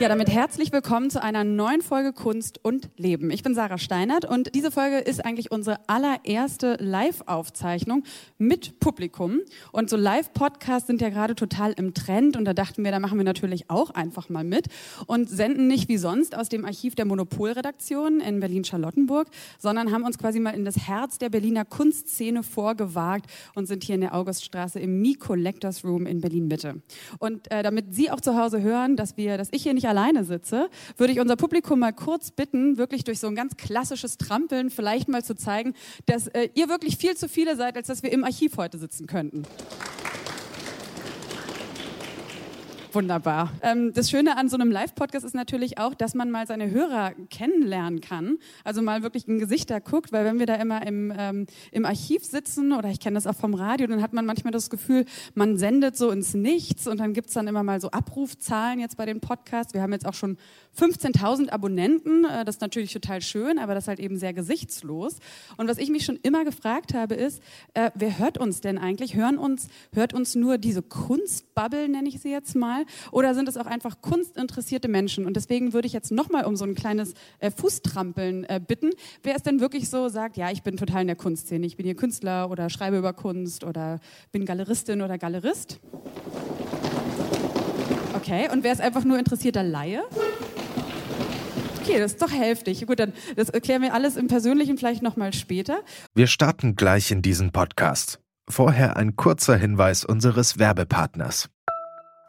Ja, damit herzlich willkommen zu einer neuen Folge Kunst und Leben. Ich bin Sarah Steinert und diese Folge ist eigentlich unsere allererste Live-Aufzeichnung mit Publikum. Und so Live-Podcasts sind ja gerade total im Trend und da dachten wir, da machen wir natürlich auch einfach mal mit und senden nicht wie sonst aus dem Archiv der Monopolredaktion in Berlin-Charlottenburg, sondern haben uns quasi mal in das Herz der Berliner Kunstszene vorgewagt und sind hier in der Auguststraße im Mi Collectors Room in Berlin-Mitte. Und äh, damit Sie auch zu Hause hören, dass wir, dass ich hier nicht nicht alleine sitze, würde ich unser Publikum mal kurz bitten, wirklich durch so ein ganz klassisches Trampeln vielleicht mal zu zeigen, dass äh, ihr wirklich viel zu viele seid, als dass wir im Archiv heute sitzen könnten. Wunderbar. Ähm, das Schöne an so einem Live-Podcast ist natürlich auch, dass man mal seine Hörer kennenlernen kann. Also mal wirklich in Gesichter guckt, weil wenn wir da immer im, ähm, im Archiv sitzen oder ich kenne das auch vom Radio, dann hat man manchmal das Gefühl, man sendet so ins Nichts und dann gibt es dann immer mal so Abrufzahlen jetzt bei den Podcasts. Wir haben jetzt auch schon 15.000 Abonnenten. Äh, das ist natürlich total schön, aber das ist halt eben sehr gesichtslos. Und was ich mich schon immer gefragt habe, ist, äh, wer hört uns denn eigentlich? Hören uns, hört uns nur diese Kunstbubble, nenne ich sie jetzt mal? Oder sind es auch einfach kunstinteressierte Menschen? Und deswegen würde ich jetzt nochmal um so ein kleines äh, Fußtrampeln äh, bitten. Wer es denn wirklich so sagt, ja, ich bin total in der Kunstszene. Ich bin hier Künstler oder schreibe über Kunst oder bin Galeristin oder Galerist? Okay, und wer ist einfach nur interessierter Laie? Okay, das ist doch heftig. Gut, dann das erklären wir alles im Persönlichen vielleicht nochmal später. Wir starten gleich in diesen Podcast. Vorher ein kurzer Hinweis unseres Werbepartners.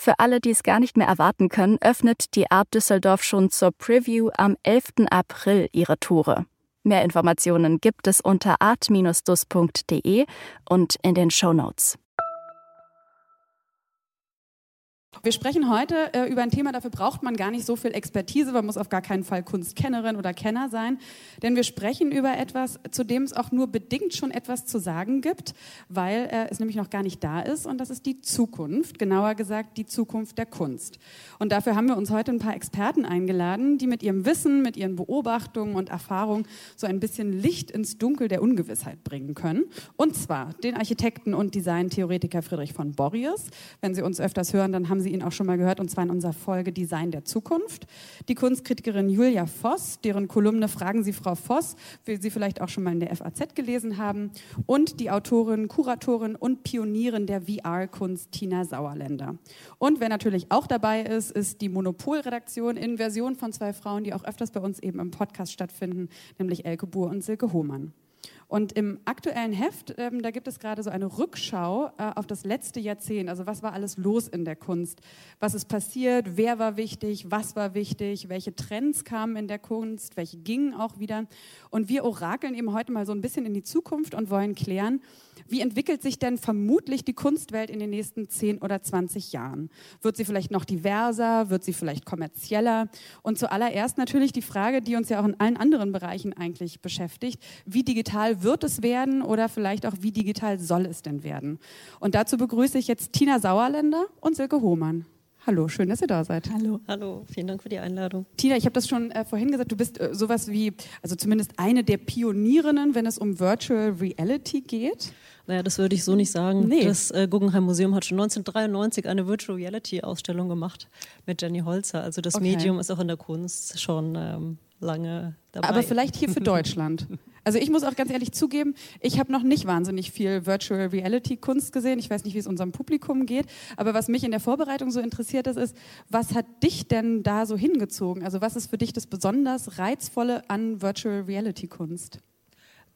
Für alle, die es gar nicht mehr erwarten können, öffnet die Art Düsseldorf schon zur Preview am 11. April ihre Tore. Mehr Informationen gibt es unter art-dus.de und in den Show Notes. Wir sprechen heute äh, über ein Thema, dafür braucht man gar nicht so viel Expertise, man muss auf gar keinen Fall Kunstkennerin oder Kenner sein, denn wir sprechen über etwas, zu dem es auch nur bedingt schon etwas zu sagen gibt, weil äh, es nämlich noch gar nicht da ist und das ist die Zukunft, genauer gesagt die Zukunft der Kunst. Und dafür haben wir uns heute ein paar Experten eingeladen, die mit ihrem Wissen, mit ihren Beobachtungen und Erfahrungen so ein bisschen Licht ins Dunkel der Ungewissheit bringen können. Und zwar den Architekten und Designtheoretiker Friedrich von Borries. Wenn Sie uns öfters hören, dann haben Sie Sie ihn auch schon mal gehört, und zwar in unserer Folge Design der Zukunft. Die Kunstkritikerin Julia Voss, deren Kolumne Fragen Sie Frau Voss, wie Sie vielleicht auch schon mal in der FAZ gelesen haben, und die Autorin, Kuratorin und Pionierin der VR-Kunst Tina Sauerländer. Und wer natürlich auch dabei ist, ist die Monopolredaktion in Version von zwei Frauen, die auch öfters bei uns eben im Podcast stattfinden, nämlich Elke Buhr und Silke Hohmann. Und im aktuellen Heft, ähm, da gibt es gerade so eine Rückschau äh, auf das letzte Jahrzehnt. Also was war alles los in der Kunst? Was ist passiert? Wer war wichtig? Was war wichtig? Welche Trends kamen in der Kunst? Welche gingen auch wieder? Und wir orakeln eben heute mal so ein bisschen in die Zukunft und wollen klären, wie entwickelt sich denn vermutlich die Kunstwelt in den nächsten 10 oder 20 Jahren? Wird sie vielleicht noch diverser? Wird sie vielleicht kommerzieller? Und zuallererst natürlich die Frage, die uns ja auch in allen anderen Bereichen eigentlich beschäftigt, wie digital wird es werden oder vielleicht auch wie digital soll es denn werden? Und dazu begrüße ich jetzt Tina Sauerländer und Silke Hohmann. Hallo, schön, dass ihr da seid. Hallo. Hallo, vielen Dank für die Einladung. Tina, ich habe das schon äh, vorhin gesagt, du bist äh, sowas wie, also zumindest eine der Pionierinnen, wenn es um Virtual Reality geht. Naja, das würde ich so nicht sagen. Nee. Das äh, Guggenheim Museum hat schon 1993 eine Virtual Reality Ausstellung gemacht mit Jenny Holzer. Also das okay. Medium ist auch in der Kunst schon ähm, lange dabei. Aber vielleicht hier für Deutschland. Also ich muss auch ganz ehrlich zugeben, ich habe noch nicht wahnsinnig viel Virtual Reality Kunst gesehen. Ich weiß nicht, wie es unserem Publikum geht, aber was mich in der Vorbereitung so interessiert ist, ist, was hat dich denn da so hingezogen? Also was ist für dich das besonders reizvolle an Virtual Reality Kunst?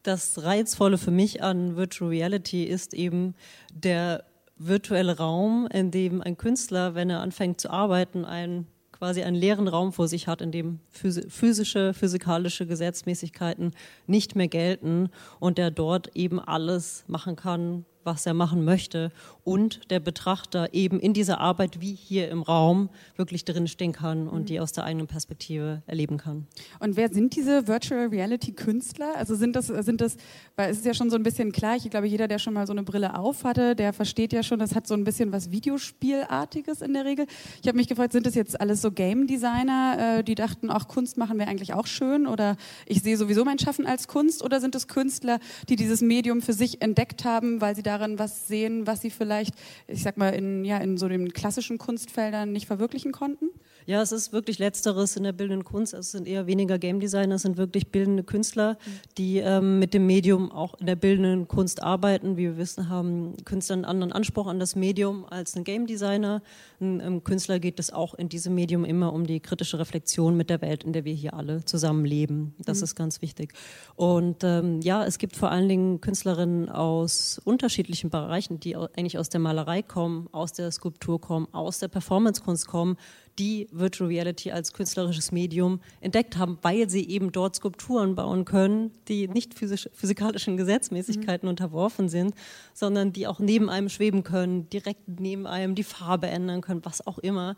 Das reizvolle für mich an Virtual Reality ist eben der virtuelle Raum, in dem ein Künstler, wenn er anfängt zu arbeiten, einen quasi einen leeren Raum vor sich hat, in dem physische, physikalische Gesetzmäßigkeiten nicht mehr gelten und der dort eben alles machen kann, was er machen möchte und der Betrachter eben in dieser Arbeit wie hier im Raum wirklich drinstehen kann und die aus der eigenen Perspektive erleben kann. Und wer sind diese Virtual Reality Künstler? Also sind das, sind das, weil es ist ja schon so ein bisschen klar, ich glaube, jeder, der schon mal so eine Brille auf hatte, der versteht ja schon, das hat so ein bisschen was Videospielartiges in der Regel. Ich habe mich gefragt, sind das jetzt alles so Game Designer, äh, die dachten, auch Kunst machen wäre eigentlich auch schön oder ich sehe sowieso mein Schaffen als Kunst oder sind es Künstler, die dieses Medium für sich entdeckt haben, weil sie darin was sehen, was sie vielleicht, ich sag mal, in, ja, in so den klassischen Kunstfeldern nicht verwirklichen konnten? Ja, es ist wirklich Letzteres in der bildenden Kunst. Es sind eher weniger Game Designer, es sind wirklich bildende Künstler, die ähm, mit dem Medium auch in der bildenden Kunst arbeiten. Wie wir wissen, haben Künstler einen anderen Anspruch an das Medium als ein Game Designer. Ein ähm, Künstler geht es auch in diesem Medium immer um die kritische Reflexion mit der Welt, in der wir hier alle zusammen leben. Das mhm. ist ganz wichtig. Und ähm, ja, es gibt vor allen Dingen Künstlerinnen aus unterschiedlichen Bereichen, die eigentlich aus der Malerei kommen, aus der Skulptur kommen, aus der Performancekunst kommen die Virtual Reality als künstlerisches Medium entdeckt haben, weil sie eben dort Skulpturen bauen können, die nicht physisch, physikalischen Gesetzmäßigkeiten mhm. unterworfen sind, sondern die auch neben einem schweben können, direkt neben einem die Farbe ändern können, was auch immer.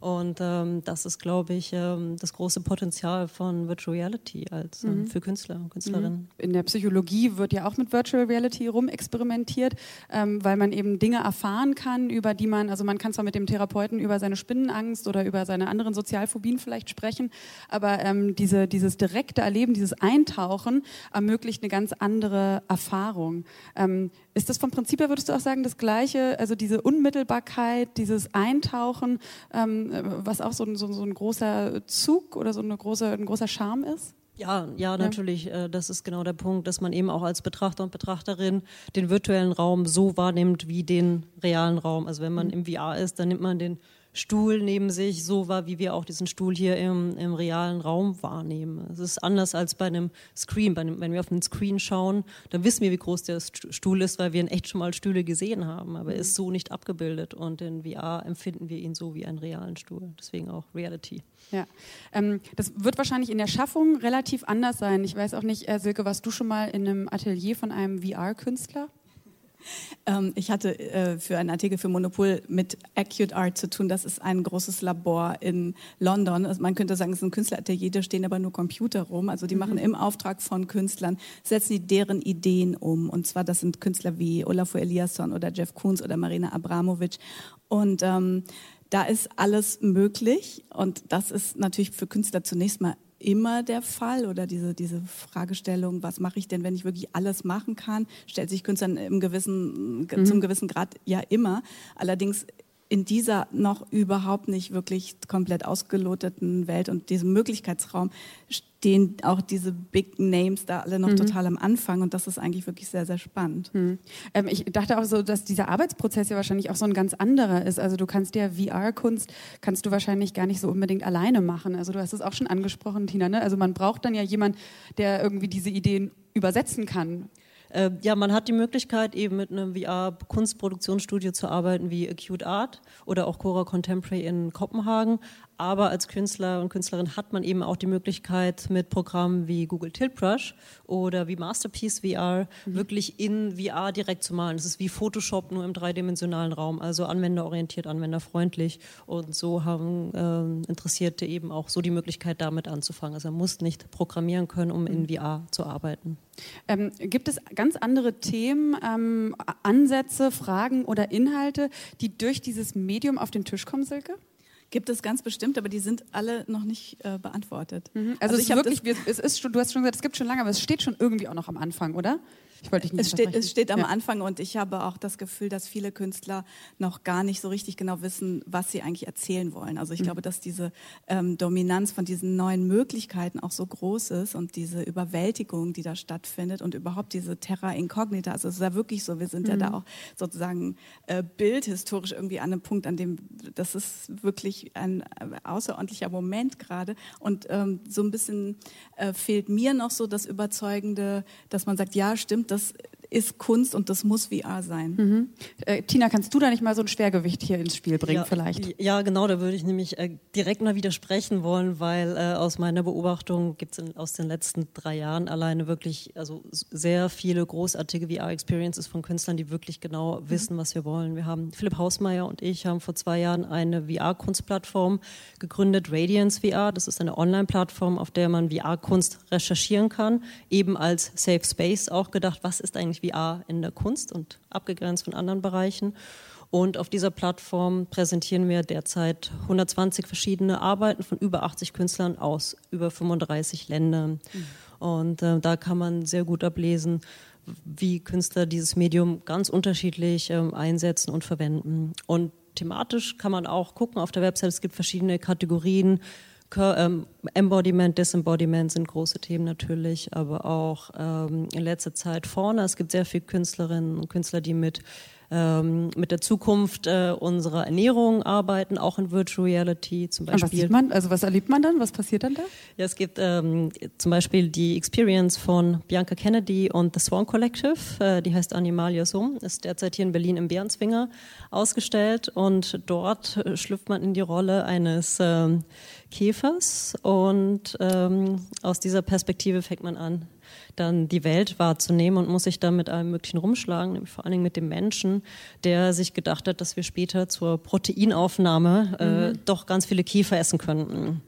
Und ähm, das ist, glaube ich, ähm, das große Potenzial von Virtual Reality als ähm, mhm. für Künstler und Künstlerinnen. Mhm. In der Psychologie wird ja auch mit Virtual Reality rumexperimentiert, ähm, weil man eben Dinge erfahren kann, über die man, also man kann zwar mit dem Therapeuten über seine Spinnenangst oder über seine anderen Sozialphobien vielleicht sprechen, aber ähm, diese, dieses direkte Erleben, dieses Eintauchen ermöglicht eine ganz andere Erfahrung. Ist das vom Prinzip her, würdest du auch sagen, das Gleiche, also diese Unmittelbarkeit, dieses Eintauchen, ähm, was auch so ein, so, so ein großer Zug oder so eine große, ein großer Charme ist? Ja, ja, natürlich. Ja. Äh, das ist genau der Punkt, dass man eben auch als Betrachter und Betrachterin den virtuellen Raum so wahrnimmt wie den realen Raum. Also wenn man mhm. im VR ist, dann nimmt man den Stuhl neben sich so war, wie wir auch diesen Stuhl hier im, im realen Raum wahrnehmen. Es ist anders als bei einem Screen. Bei einem, wenn wir auf einen Screen schauen, dann wissen wir, wie groß der Stuhl ist, weil wir in echt schon mal Stühle gesehen haben. Aber er ist so nicht abgebildet und in VR empfinden wir ihn so wie einen realen Stuhl. Deswegen auch Reality. Ja, ähm, das wird wahrscheinlich in der Schaffung relativ anders sein. Ich weiß auch nicht, äh, Silke, warst du schon mal in einem Atelier von einem VR-Künstler? Ähm, ich hatte äh, für einen Artikel für Monopol mit Acute Art zu tun. Das ist ein großes Labor in London. Also man könnte sagen, es ist ein Künstleratelier, da stehen aber nur Computer rum. Also die mhm. machen im Auftrag von Künstlern, setzen die deren Ideen um. Und zwar, das sind Künstler wie Olafur Eliasson oder Jeff Koons oder Marina Abramovic. Und ähm, da ist alles möglich und das ist natürlich für Künstler zunächst mal immer der Fall oder diese, diese Fragestellung, was mache ich denn, wenn ich wirklich alles machen kann, stellt sich Künstlern im gewissen, mhm. zum gewissen Grad ja immer. Allerdings in dieser noch überhaupt nicht wirklich komplett ausgeloteten Welt und diesem Möglichkeitsraum stehen auch diese Big Names da alle noch mhm. total am Anfang und das ist eigentlich wirklich sehr, sehr spannend. Mhm. Ähm, ich dachte auch so, dass dieser Arbeitsprozess ja wahrscheinlich auch so ein ganz anderer ist. Also du kannst ja VR-Kunst, kannst du wahrscheinlich gar nicht so unbedingt alleine machen. Also du hast es auch schon angesprochen, Tina, ne? Also man braucht dann ja jemanden, der irgendwie diese Ideen übersetzen kann. Äh, ja, man hat die Möglichkeit, eben mit einem VR-Kunstproduktionsstudio zu arbeiten wie Acute Art oder auch Cora Contemporary in Kopenhagen. Aber als Künstler und Künstlerin hat man eben auch die Möglichkeit, mit Programmen wie Google Tilt Brush oder wie Masterpiece VR mhm. wirklich in VR direkt zu malen. Es ist wie Photoshop nur im dreidimensionalen Raum, also anwenderorientiert, anwenderfreundlich. Und so haben äh, Interessierte eben auch so die Möglichkeit, damit anzufangen. Also man muss nicht programmieren können, um in mhm. VR zu arbeiten. Ähm, gibt es ganz andere Themen, ähm, Ansätze, Fragen oder Inhalte, die durch dieses Medium auf den Tisch kommen, Silke? Gibt es ganz bestimmt, aber die sind alle noch nicht äh, beantwortet. Mhm. Also, also es, ist wirklich, es ist schon, du hast schon gesagt, es gibt schon lange, aber es steht schon irgendwie auch noch am Anfang, oder? Ich wollte dich nicht es steht, es steht am ja. Anfang und ich habe auch das Gefühl, dass viele Künstler noch gar nicht so richtig genau wissen, was sie eigentlich erzählen wollen. Also ich mhm. glaube, dass diese ähm, Dominanz von diesen neuen Möglichkeiten auch so groß ist und diese Überwältigung, die da stattfindet und überhaupt diese Terra Incognita. Also es ist ja wirklich so, wir sind mhm. ja da mhm. auch sozusagen äh, bildhistorisch irgendwie an einem Punkt, an dem das ist wirklich ein äh, außerordentlicher Moment gerade. Und ähm, so ein bisschen äh, fehlt mir noch so das Überzeugende, dass man sagt, ja, stimmt, das das ist Kunst und das muss VR sein. Mhm. Äh, Tina, kannst du da nicht mal so ein Schwergewicht hier ins Spiel bringen ja, vielleicht? Ja, genau, da würde ich nämlich äh, direkt mal widersprechen wollen, weil äh, aus meiner Beobachtung gibt es aus den letzten drei Jahren alleine wirklich also sehr viele großartige VR-Experiences von Künstlern, die wirklich genau mhm. wissen, was wir wollen. Wir haben Philipp Hausmeier und ich haben vor zwei Jahren eine VR-Kunstplattform gegründet, Radiance VR. Das ist eine Online-Plattform, auf der man VR-Kunst recherchieren kann, eben als Safe Space auch gedacht, was ist eigentlich eigentlich VR in der Kunst und abgegrenzt von anderen Bereichen. Und auf dieser Plattform präsentieren wir derzeit 120 verschiedene Arbeiten von über 80 Künstlern aus über 35 Ländern. Mhm. Und äh, da kann man sehr gut ablesen, wie Künstler dieses Medium ganz unterschiedlich äh, einsetzen und verwenden. Und thematisch kann man auch gucken auf der Website, es gibt verschiedene Kategorien ähm, Embodiment, Disembodiment sind große Themen natürlich, aber auch ähm, in letzter Zeit vorne. Es gibt sehr viele Künstlerinnen und Künstler, die mit ähm, mit der Zukunft äh, unserer Ernährung arbeiten, auch in Virtual Reality zum Beispiel. was sieht man? Also was erlebt man dann? Was passiert dann da? Ja, es gibt ähm, zum Beispiel die Experience von Bianca Kennedy und The Swan Collective, äh, die heißt Animalia Sum, ist derzeit hier in Berlin im Bärenzwinger ausgestellt und dort äh, schlüpft man in die Rolle eines ähm, Käfers und ähm, aus dieser Perspektive fängt man an, dann die Welt wahrzunehmen und muss sich dann mit allem Möglichen rumschlagen, nämlich vor allen Dingen mit dem Menschen, der sich gedacht hat, dass wir später zur Proteinaufnahme äh, mhm. doch ganz viele Kiefer essen könnten.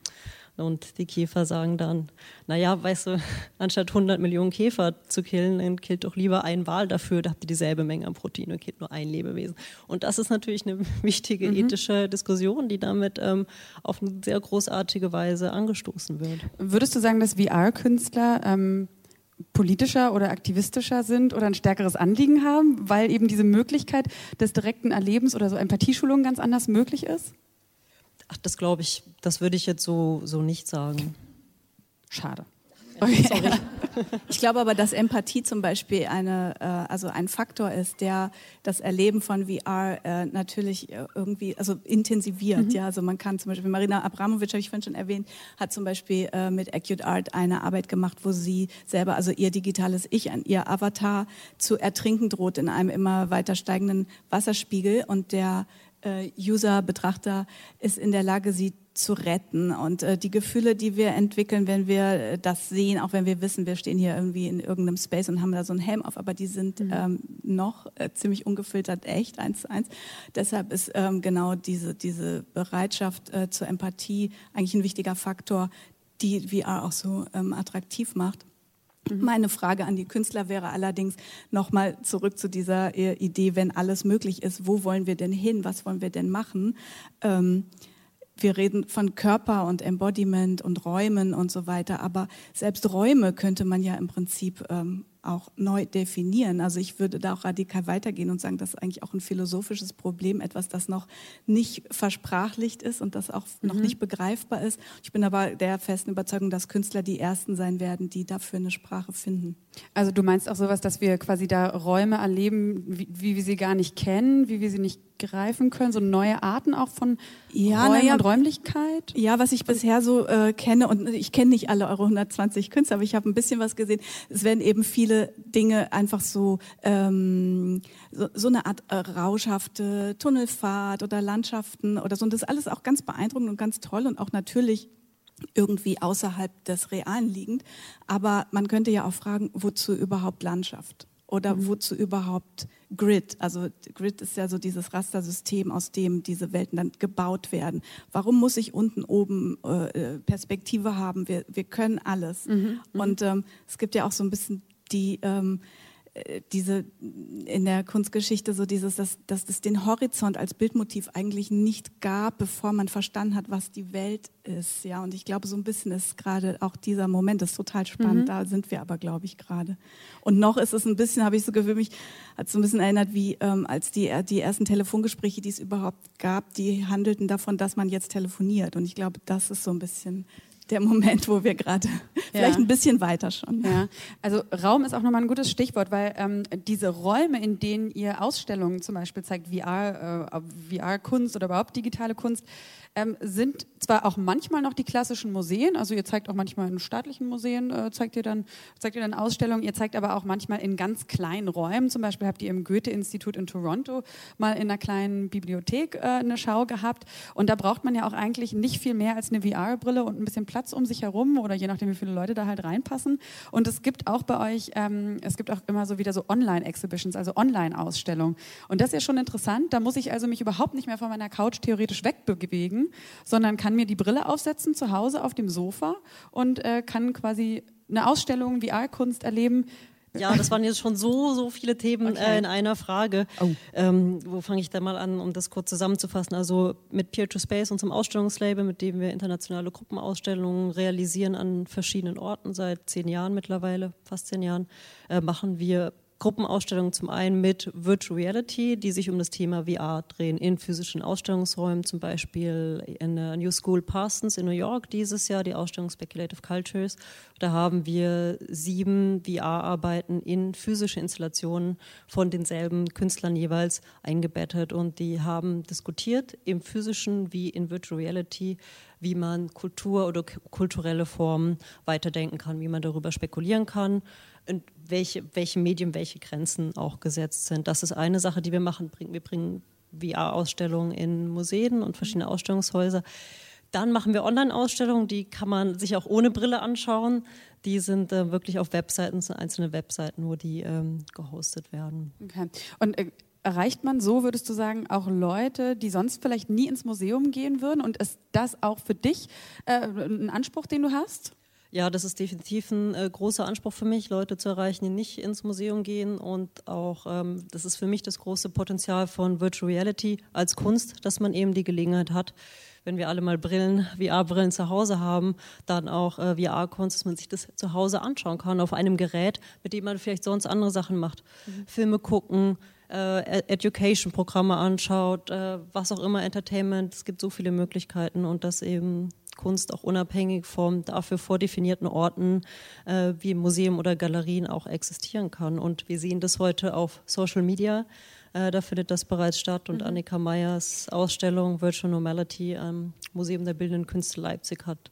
Und die Käfer sagen dann, naja, weißt du, anstatt 100 Millionen Käfer zu killen, dann killt doch lieber ein Wal dafür, da habt ihr dieselbe Menge an Protein und killt nur ein Lebewesen. Und das ist natürlich eine wichtige mhm. ethische Diskussion, die damit ähm, auf eine sehr großartige Weise angestoßen wird. Würdest du sagen, dass VR-Künstler ähm, politischer oder aktivistischer sind oder ein stärkeres Anliegen haben, weil eben diese Möglichkeit des direkten Erlebens oder so Empathieschulung ganz anders möglich ist? Ach, das glaube ich, das würde ich jetzt so, so nicht sagen. Schade. Okay. Ich glaube aber, dass Empathie zum Beispiel eine, äh, also ein Faktor ist, der das Erleben von VR äh, natürlich äh, irgendwie also intensiviert. Mhm. Ja, also man kann zum Beispiel Marina Abramovic, habe ich vorhin schon erwähnt, hat zum Beispiel äh, mit Acute Art eine Arbeit gemacht, wo sie selber, also ihr digitales Ich, an ihr Avatar zu ertrinken droht in einem immer weiter steigenden Wasserspiegel und der äh, User, Betrachter ist in der Lage, sie zu retten. Und äh, die Gefühle, die wir entwickeln, wenn wir äh, das sehen, auch wenn wir wissen, wir stehen hier irgendwie in irgendeinem Space und haben da so einen Helm auf, aber die sind mhm. ähm, noch äh, ziemlich ungefiltert echt, eins zu eins. Deshalb ist ähm, genau diese, diese Bereitschaft äh, zur Empathie eigentlich ein wichtiger Faktor, die VR auch so ähm, attraktiv macht. Mhm. Meine Frage an die Künstler wäre allerdings nochmal zurück zu dieser äh, Idee, wenn alles möglich ist, wo wollen wir denn hin, was wollen wir denn machen? Ähm, wir reden von Körper und Embodiment und Räumen und so weiter, aber selbst Räume könnte man ja im Prinzip ähm, auch neu definieren. Also ich würde da auch radikal weitergehen und sagen, das ist eigentlich auch ein philosophisches Problem, etwas, das noch nicht versprachlicht ist und das auch mhm. noch nicht begreifbar ist. Ich bin aber der festen Überzeugung, dass Künstler die Ersten sein werden, die dafür eine Sprache finden. Also du meinst auch sowas, dass wir quasi da Räume erleben, wie, wie wir sie gar nicht kennen, wie wir sie nicht greifen können, so neue Arten auch von ja, Räumen ja, und Räumlichkeit? Ja, was ich bisher so äh, kenne, und ich kenne nicht alle Euro 120 Künstler, aber ich habe ein bisschen was gesehen. Es werden eben viele Dinge einfach so, ähm, so, so eine Art äh, rauschhafte Tunnelfahrt oder Landschaften oder so. Und das ist alles auch ganz beeindruckend und ganz toll und auch natürlich irgendwie außerhalb des Realen liegend. Aber man könnte ja auch fragen, wozu überhaupt Landschaft? Oder mhm. wozu überhaupt Grid? Also Grid ist ja so dieses Rastersystem, aus dem diese Welten dann gebaut werden. Warum muss ich unten oben äh, Perspektive haben? Wir, wir können alles. Mhm. mhm. Und ähm, es gibt ja auch so ein bisschen die ähm, äh, diese in der Kunstgeschichte so dieses, dass, dass es den Horizont als Bildmotiv eigentlich nicht gab, bevor man verstanden hat, was die Welt ist. Ja, und ich glaube, so ein bisschen ist gerade auch dieser Moment, das ist total spannend. Mhm. Da sind wir aber, glaube ich, gerade. Und noch ist es ein bisschen, habe ich so für mich, hat so ein bisschen erinnert, wie ähm, als die, die ersten Telefongespräche, die es überhaupt gab, die handelten davon, dass man jetzt telefoniert. Und ich glaube, das ist so ein bisschen der Moment, wo wir gerade ja. vielleicht ein bisschen weiter schon. Ja. Also Raum ist auch nochmal ein gutes Stichwort, weil ähm, diese Räume, in denen ihr Ausstellungen zum Beispiel zeigt, VR, äh, VR-Kunst oder überhaupt digitale Kunst, ähm, sind zwar auch manchmal noch die klassischen Museen, also ihr zeigt auch manchmal in staatlichen Museen, äh, zeigt, ihr dann, zeigt ihr dann Ausstellungen, ihr zeigt aber auch manchmal in ganz kleinen Räumen, zum Beispiel habt ihr im Goethe-Institut in Toronto mal in einer kleinen Bibliothek äh, eine Schau gehabt. Und da braucht man ja auch eigentlich nicht viel mehr als eine VR-Brille und ein bisschen Platz um sich herum oder je nachdem, wie viele Leute da halt reinpassen. Und es gibt auch bei euch, ähm, es gibt auch immer so wieder so Online-Exhibitions, also Online-Ausstellungen. Und das ist ja schon interessant, da muss ich also mich überhaupt nicht mehr von meiner Couch theoretisch wegbewegen, sondern kann mir die Brille aufsetzen zu Hause auf dem Sofa und äh, kann quasi eine Ausstellung VR-Kunst erleben. Ja, das waren jetzt schon so, so viele Themen okay. äh, in einer Frage. Oh. Ähm, wo fange ich da mal an, um das kurz zusammenzufassen? Also mit Peer to Space, unserem Ausstellungslabel, mit dem wir internationale Gruppenausstellungen realisieren an verschiedenen Orten seit zehn Jahren mittlerweile, fast zehn Jahren, äh, machen wir Gruppenausstellungen zum einen mit Virtual Reality, die sich um das Thema VR drehen, in physischen Ausstellungsräumen, zum Beispiel in der New School Parsons in New York dieses Jahr, die Ausstellung Speculative Cultures. Da haben wir sieben VR-Arbeiten in physische Installationen von denselben Künstlern jeweils eingebettet und die haben diskutiert im physischen wie in Virtual Reality, wie man Kultur oder kulturelle Formen weiterdenken kann, wie man darüber spekulieren kann und welche, welche Medien, welche Grenzen auch gesetzt sind. Das ist eine Sache, die wir machen. Wir bringen VR-Ausstellungen in Museen und verschiedene Ausstellungshäuser. Dann machen wir Online-Ausstellungen, die kann man sich auch ohne Brille anschauen. Die sind äh, wirklich auf Webseiten, sind einzelne Webseiten, wo die ähm, gehostet werden. Okay. Und äh, erreicht man so, würdest du sagen, auch Leute, die sonst vielleicht nie ins Museum gehen würden? Und ist das auch für dich äh, ein Anspruch, den du hast? Ja, das ist definitiv ein äh, großer Anspruch für mich, Leute zu erreichen, die nicht ins Museum gehen. Und auch, ähm, das ist für mich das große Potenzial von Virtual Reality als Kunst, dass man eben die Gelegenheit hat, wenn wir alle mal Brillen, VR-Brillen zu Hause haben, dann auch äh, VR-Kunst, dass man sich das zu Hause anschauen kann auf einem Gerät, mit dem man vielleicht sonst andere Sachen macht. Mhm. Filme gucken, äh, Education-Programme anschaut, äh, was auch immer, Entertainment. Es gibt so viele Möglichkeiten und das eben Kunst auch unabhängig vom dafür vordefinierten Orten äh, wie Museum oder Galerien auch existieren kann. Und wir sehen das heute auf Social Media. Äh, da findet das bereits statt. Und mhm. Annika Meyers Ausstellung Virtual Normality am Museum der Bildenden Künste Leipzig hat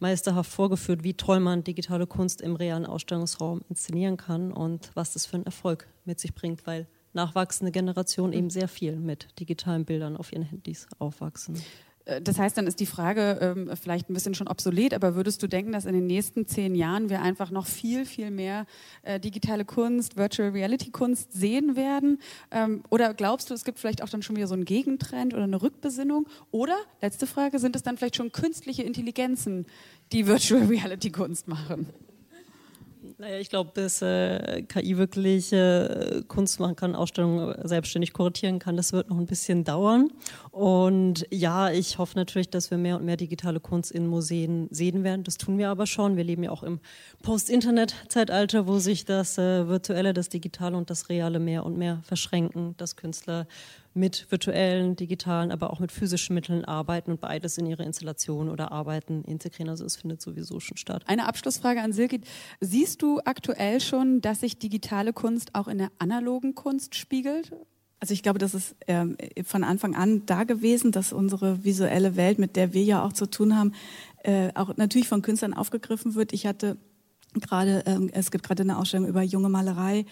meisterhaft vorgeführt, wie toll man digitale Kunst im realen Ausstellungsraum inszenieren kann und was das für einen Erfolg mit sich bringt, weil nachwachsende Generationen eben sehr viel mit digitalen Bildern auf ihren Handys aufwachsen. Äh, das heißt, dann ist die Frage ähm, vielleicht ein bisschen schon obsolet, aber würdest du denken, dass in den nächsten zehn Jahren wir einfach noch viel, viel mehr äh, digitale Kunst, Virtual Reality Kunst sehen werden? Ähm, oder glaubst du, es gibt vielleicht auch dann schon wieder so einen Gegentrend oder eine Rückbesinnung? Oder, letzte Frage, sind es dann vielleicht schon künstliche Intelligenzen, die Virtual Reality Kunst machen? Naja, ich glaube, bis äh, KI wirklich äh, Kunst machen kann, Ausstellungen selbstständig kuratieren kann, das wird noch ein bisschen dauern. Und ja, ich hoffe natürlich, dass wir mehr und mehr digitale Kunst in Museen sehen werden. Das tun wir aber schon. Wir leben ja auch im Post-Internet-Zeitalter, wo sich das äh, Virtuelle, das Digitale und das Reale mehr und mehr verschränken, dass Künstler mit virtuellen, digitalen, aber auch mit physischen Mitteln arbeiten und beides in ihre Installationen oder Arbeiten integrieren. Also es findet sowieso schon statt. Eine Abschlussfrage an Silke. Siehst du aktuell schon, dass sich digitale Kunst auch in der analogen Kunst spiegelt? Also ich glaube, das ist ähm, von Anfang an da gewesen, dass unsere visuelle Welt, mit der wir ja auch zu tun haben, äh, auch natürlich von Künstlern aufgegriffen wird. Ich hatte gerade, ähm, es gibt gerade eine Ausstellung über junge Malerei,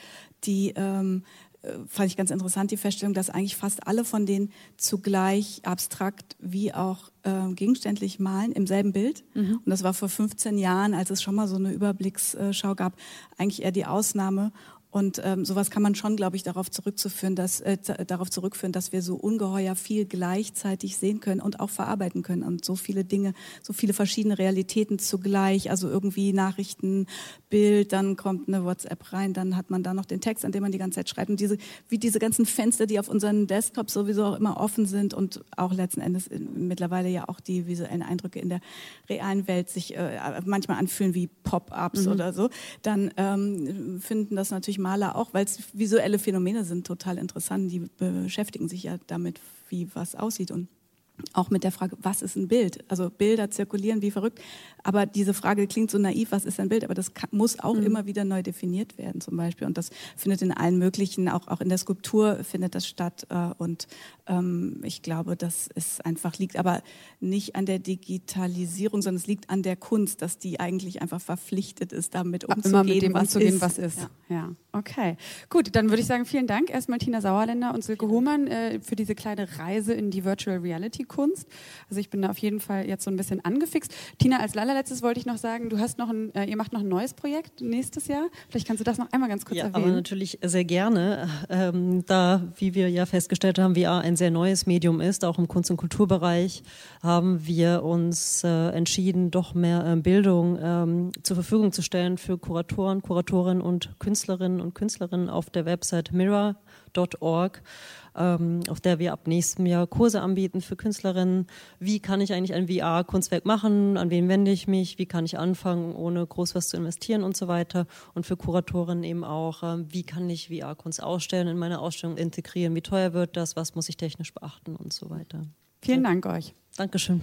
die ähm, äh, fand ich ganz interessant, die Feststellung, dass eigentlich fast alle von denen zugleich abstrakt wie auch äh, gegenständlich malen im selben Bild. Mhm. Und das war vor 15 Jahren, als es schon mal so eine Überblicksschau gab, eigentlich eher die Ausnahme. Und ähm, sowas kann man schon, glaube ich, darauf zurückzuführen, dass äh, darauf zurückführen, dass wir so ungeheuer viel gleichzeitig sehen können und auch verarbeiten können und so viele Dinge, so viele verschiedene Realitäten zugleich. Also irgendwie Nachrichten, Bild, dann kommt eine WhatsApp rein, dann hat man da noch den Text, an dem man die ganze Zeit schreibt und diese wie diese ganzen Fenster, die auf unseren Desktops sowieso auch immer offen sind und auch letzten Endes mittlerweile ja auch die visuellen Eindrücke in der realen Welt sich äh, manchmal anfühlen wie Pop-ups mhm. oder so, dann ähm, finden das natürlich Maler auch, weil es visuelle Phänomene sind, total interessant. Die beschäftigen sich ja damit, wie was aussieht und auch mit der Frage, was ist ein Bild? Also Bilder zirkulieren wie verrückt, aber diese Frage klingt so naiv, was ist ein Bild? Aber das kann, muss auch mhm. immer wieder neu definiert werden zum Beispiel und das findet in allen möglichen, auch, auch in der Skulptur findet das statt äh, und ähm, ich glaube, das ist einfach, liegt aber nicht an der Digitalisierung, sondern es liegt an der Kunst, dass die eigentlich einfach verpflichtet ist, damit umzugehen, immer mit dem was umzugehen, ist. was ist. Ja. ja. Okay. Gut, dann würde ich sagen, vielen Dank erstmal Tina Sauerländer und Silke Hohmann äh, für diese kleine Reise in die Virtual Reality Kunst. Also ich bin da auf jeden Fall jetzt so ein bisschen angefixt. Tina, als allerletztes wollte ich noch sagen, du hast noch ein, äh, ihr macht noch ein neues Projekt nächstes Jahr. Vielleicht kannst du das noch einmal ganz kurz ja, erwähnen. aber natürlich sehr gerne. Ähm, da, wie wir ja festgestellt haben, VR ein sehr neues Medium ist, auch im Kunst- und Kulturbereich, haben wir uns äh, entschieden, doch mehr äh, Bildung ähm, zur Verfügung zu stellen für Kuratoren, Kuratorinnen und Künstlerinnen und Künstlerinnen auf der Website mirror.org ähm, auf der wir ab nächstem Jahr Kurse anbieten für Künstlerinnen. Wie kann ich eigentlich ein VR-Kunstwerk machen? An wen wende ich mich? Wie kann ich anfangen, ohne groß was zu investieren und so weiter? Und für Kuratorinnen eben auch, äh, wie kann ich VR-Kunst ausstellen, in meine Ausstellung integrieren? Wie teuer wird das? Was muss ich technisch beachten und so weiter? Vielen Dank euch. Dankeschön.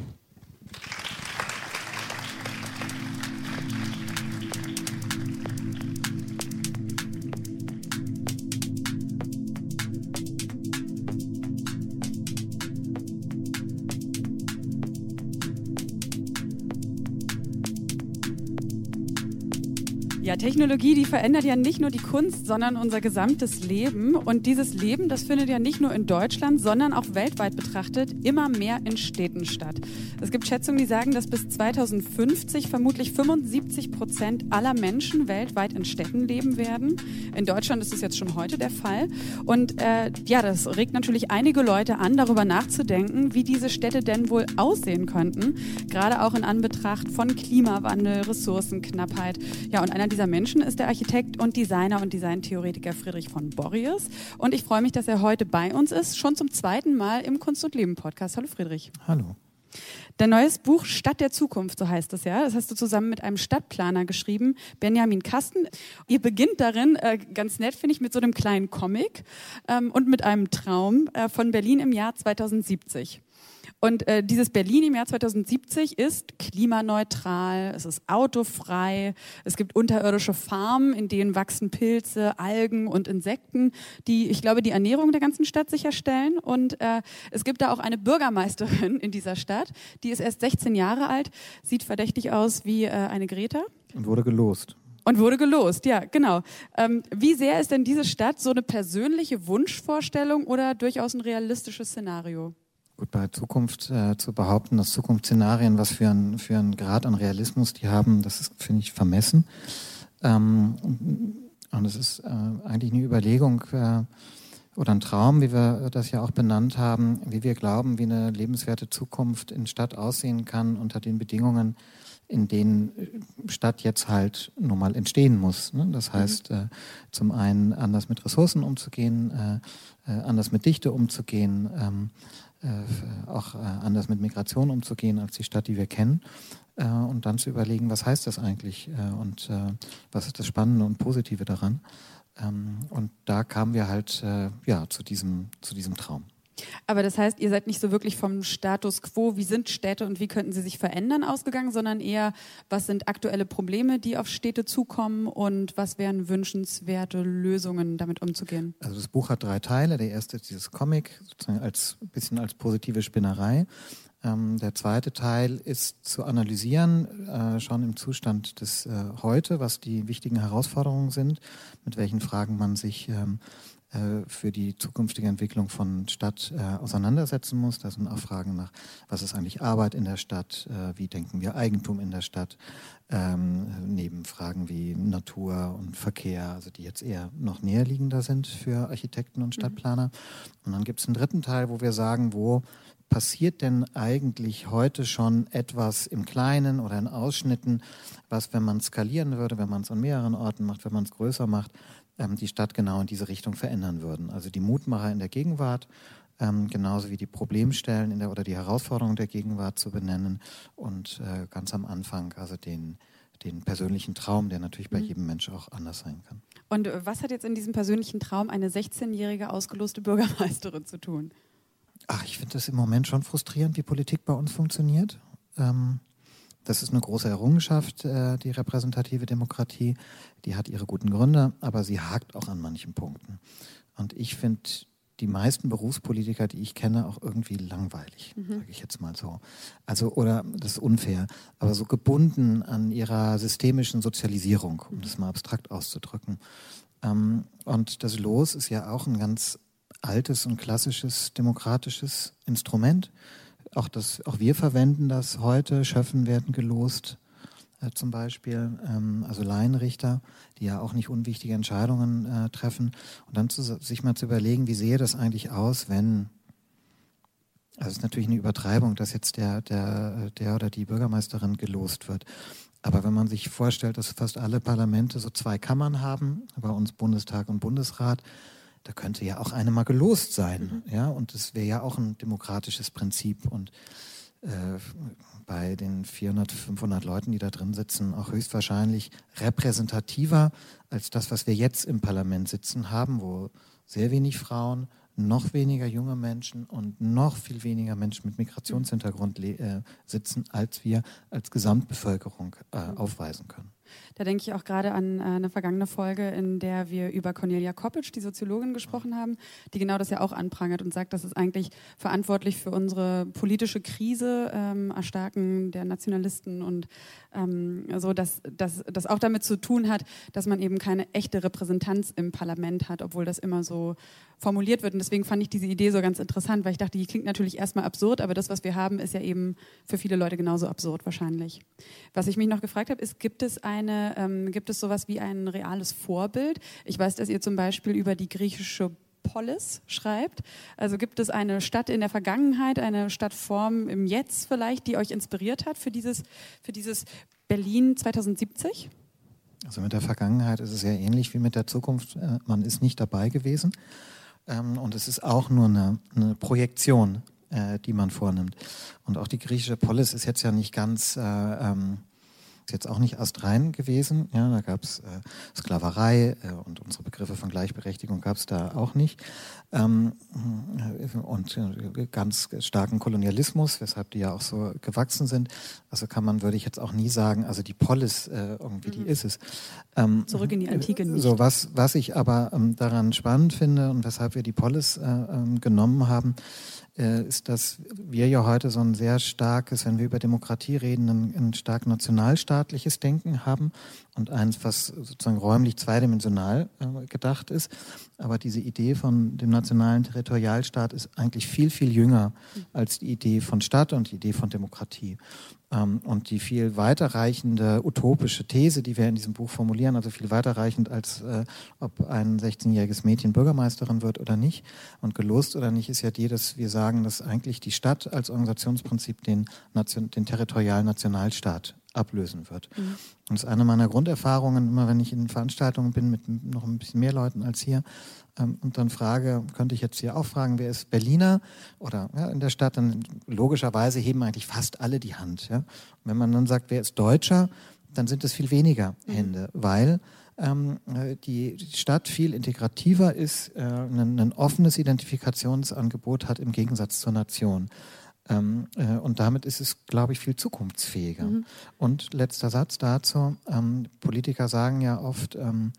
Ja, Technologie, die verändert ja nicht nur die Kunst, sondern unser gesamtes Leben. Und dieses Leben, das findet ja nicht nur in Deutschland, sondern auch weltweit betrachtet immer mehr in Städten statt. Es gibt Schätzungen, die sagen, dass bis 2050 vermutlich 75 Prozent aller Menschen weltweit in Städten leben werden. In Deutschland ist es jetzt schon heute der Fall. Und äh, ja, das regt natürlich einige Leute an, darüber nachzudenken, wie diese Städte denn wohl aussehen könnten. Gerade auch in Anbetracht von Klimawandel, Ressourcenknappheit. Ja, und einer dieser Menschen ist der Architekt und Designer und Designtheoretiker Friedrich von Borries. Und ich freue mich, dass er heute bei uns ist, schon zum zweiten Mal im Kunst und Leben Podcast. Hallo Friedrich. Hallo. Dein neues Buch Stadt der Zukunft, so heißt es ja. Das hast du zusammen mit einem Stadtplaner geschrieben, Benjamin Kasten. Ihr beginnt darin, äh, ganz nett finde ich, mit so einem kleinen Comic ähm, und mit einem Traum äh, von Berlin im Jahr 2070. Und äh, dieses Berlin im Jahr 2070 ist klimaneutral, es ist autofrei, es gibt unterirdische Farmen, in denen wachsen Pilze, Algen und Insekten, die, ich glaube, die Ernährung der ganzen Stadt sicherstellen. Und äh, es gibt da auch eine Bürgermeisterin in dieser Stadt, die ist erst 16 Jahre alt, sieht verdächtig aus wie äh, eine Greta. Und wurde gelost. Und wurde gelost, ja, genau. Ähm, wie sehr ist denn diese Stadt so eine persönliche Wunschvorstellung oder durchaus ein realistisches Szenario? Gut, bei Zukunft äh, zu behaupten, dass Zukunftsszenarien was für einen für Grad an Realismus die haben, das ist, finde ich, vermessen. Ähm, und es ist äh, eigentlich eine Überlegung äh, oder ein Traum, wie wir das ja auch benannt haben, wie wir glauben, wie eine lebenswerte Zukunft in Stadt aussehen kann unter den Bedingungen, in denen äh, Stadt jetzt halt nun mal entstehen muss. Ne? Das mhm. heißt, äh, zum einen anders mit Ressourcen umzugehen, äh, äh, anders mit Dichte umzugehen, ähm, äh, auch äh, anders mit Migration umzugehen als die Stadt, die wir kennen. Äh, und dann zu überlegen, was heißt das eigentlich und was ist das Spannende und Positive daran. Ähm, und da kamen wir halt ja, zu, diesem, zu diesem Traum. Aber das heißt, ihr seid nicht so wirklich vom Status quo, wie sind Städte und wie könnten sie sich verändern, ausgegangen, sondern eher, was sind aktuelle Probleme, die auf Städte zukommen und was wären wünschenswerte Lösungen, damit umzugehen? Also das Buch hat drei Teile. Der erste ist dieses Comic, sozusagen als bisschen als positive Spinnerei. Ähm, der zweite Teil ist zu analysieren, äh, schon im Zustand des äh, heute, was die wichtigen Herausforderungen sind, mit welchen Fragen man sich ähm, äh, für die zukünftige Entwicklung von Stadt äh, auseinandersetzen muss. Da sind auch Fragen nach, was ist eigentlich Arbeit in der Stadt, äh, wie denken wir Eigentum in der Stadt, ähm, neben Fragen wie Natur und Verkehr, also die jetzt eher noch näherliegender sind für Architekten und mhm. Stadtplaner. Und dann gibt es einen dritten Teil, wo wir sagen, wo passiert denn eigentlich heute schon etwas im Kleinen oder in Ausschnitten, was, wenn man skalieren würde, wenn man es an mehreren Orten macht, wenn man es größer macht, die Stadt genau in diese Richtung verändern würden. Also die Mutmacher in der Gegenwart, ähm, genauso wie die Problemstellen in der, oder die Herausforderungen der Gegenwart zu benennen und äh, ganz am Anfang, also den, den persönlichen Traum, der natürlich bei mhm. jedem Mensch auch anders sein kann. Und äh, was hat jetzt in diesem persönlichen Traum eine 16-jährige ausgeloste Bürgermeisterin zu tun? Ach, ich finde das im Moment schon frustrierend, wie Politik bei uns funktioniert. Ähm, das ist eine große Errungenschaft, äh, die repräsentative Demokratie. Die hat ihre guten Gründe, aber sie hakt auch an manchen Punkten. Und ich finde die meisten Berufspolitiker, die ich kenne, auch irgendwie langweilig, mhm. sage ich jetzt mal so. Also, oder das ist unfair, aber so gebunden an ihrer systemischen Sozialisierung, um das mal abstrakt auszudrücken. Ähm, und das Los ist ja auch ein ganz altes und klassisches demokratisches Instrument auch, das, auch wir verwenden das heute. Schöffen werden gelost äh, zum Beispiel, ähm, also Laienrichter, die ja auch nicht unwichtige Entscheidungen äh, treffen. Und dann zu, sich mal zu überlegen, wie sehe das eigentlich aus, wenn, also es ist natürlich eine Übertreibung, dass jetzt der, der, der oder die Bürgermeisterin gelost wird. Aber wenn man sich vorstellt, dass fast alle Parlamente so zwei Kammern haben, bei uns Bundestag und Bundesrat, da könnte ja auch eine mal gelost sein. Mhm. Ja, und das wäre ja auch ein demokratisches Prinzip. Und äh, bei den 400, 500 Leuten, die da drin sitzen, auch höchstwahrscheinlich repräsentativer als das, was wir jetzt im Parlament sitzen haben, wo sehr wenig Frauen, noch weniger junge Menschen und noch viel weniger Menschen mit Migrationshintergrund äh, sitzen, als wir als Gesamtbevölkerung äh, aufweisen können. Da denke ich auch gerade an äh, eine vergangene Folge, in der wir über Cornelia Koppitsch, die Soziologin, gesprochen haben, die genau das ja auch anprangert und sagt, das ist eigentlich verantwortlich für unsere politische Krise, ähm, Erstarken der Nationalisten und ähm, so, dass das auch damit zu tun hat, dass man eben keine echte Repräsentanz im Parlament hat, obwohl das immer so formuliert wird. Und deswegen fand ich diese Idee so ganz interessant, weil ich dachte, die klingt natürlich erstmal absurd, aber das, was wir haben, ist ja eben für viele Leute genauso absurd wahrscheinlich. Was ich mich noch gefragt habe, ist, gibt es eine, ähm, gibt es sowas wie ein reales Vorbild? Ich weiß, dass ihr zum Beispiel über die griechische Polis schreibt. Also gibt es eine Stadt in der Vergangenheit, eine Stadtform im Jetzt vielleicht, die euch inspiriert hat für dieses, für dieses Berlin 2070? Also mit der Vergangenheit ist es ja ähnlich wie mit der Zukunft. Äh, man ist nicht dabei gewesen. Ähm, und es ist auch nur eine, eine Projektion, äh, die man vornimmt. Und auch die griechische Polis ist jetzt ja nicht ganz äh, ähm, ist jetzt auch nicht astrein gewesen. Ja, da gab es äh, Sklaverei äh, und unsere Begriffe von Gleichberechtigung gab es da auch nicht. Ähm, äh, und äh, ganz starken Kolonialismus, weshalb die ja auch so gewachsen sind. Also kann man, würde ich jetzt auch nie sagen, also die Polis äh, irgendwie, mhm. die ist es. Ähm, Zurück in die Antike nicht. So, was, was ich aber ähm, daran spannend finde und weshalb wir die Polis äh, ähm, genommen haben, äh, ist, dass wir ja heute so ein sehr starkes, wenn wir über Demokratie reden, ein, ein stark nationalstaatliches Denken haben und eins, was sozusagen räumlich zweidimensional äh, gedacht ist. Aber diese Idee von dem nationalen Territorialstaat ist eigentlich viel, viel jünger als die Idee von Staat und die Idee von Demokratie. Ähm, und die viel weiterreichende utopische These, die wir in diesem Buch formulieren, also viel weiterreichend als äh, ob ein 16-jähriges Mädchen Bürgermeisterin wird oder nicht und gelost oder nicht, ist ja die, dass wir sagen, dass eigentlich die Stadt als Organisationsprinzip den, Nation, den territorialen Nationalstaat ablösen wird. Mhm. Und das ist eine meiner Grunderfahrungen, immer wenn ich in Veranstaltungen bin mit noch ein bisschen mehr Leuten als hier ähm, und dann frage, könnte ich jetzt hier auch fragen, wer ist Berliner oder ja, in der Stadt, dann logischerweise heben eigentlich fast alle die Hand. Ja? Und wenn man dann sagt, wer ist Deutscher, dann sind es viel weniger mhm. Hände, mhm. weil ähm, die Stadt viel integrativer ist, äh, ein, ein offenes Identifikationsangebot hat im Gegensatz zur Nation. Ähm, äh, und damit ist es, glaube ich, viel zukunftsfähiger. Mhm. Und letzter Satz dazu. Ähm, Politiker sagen ja oft, ähm,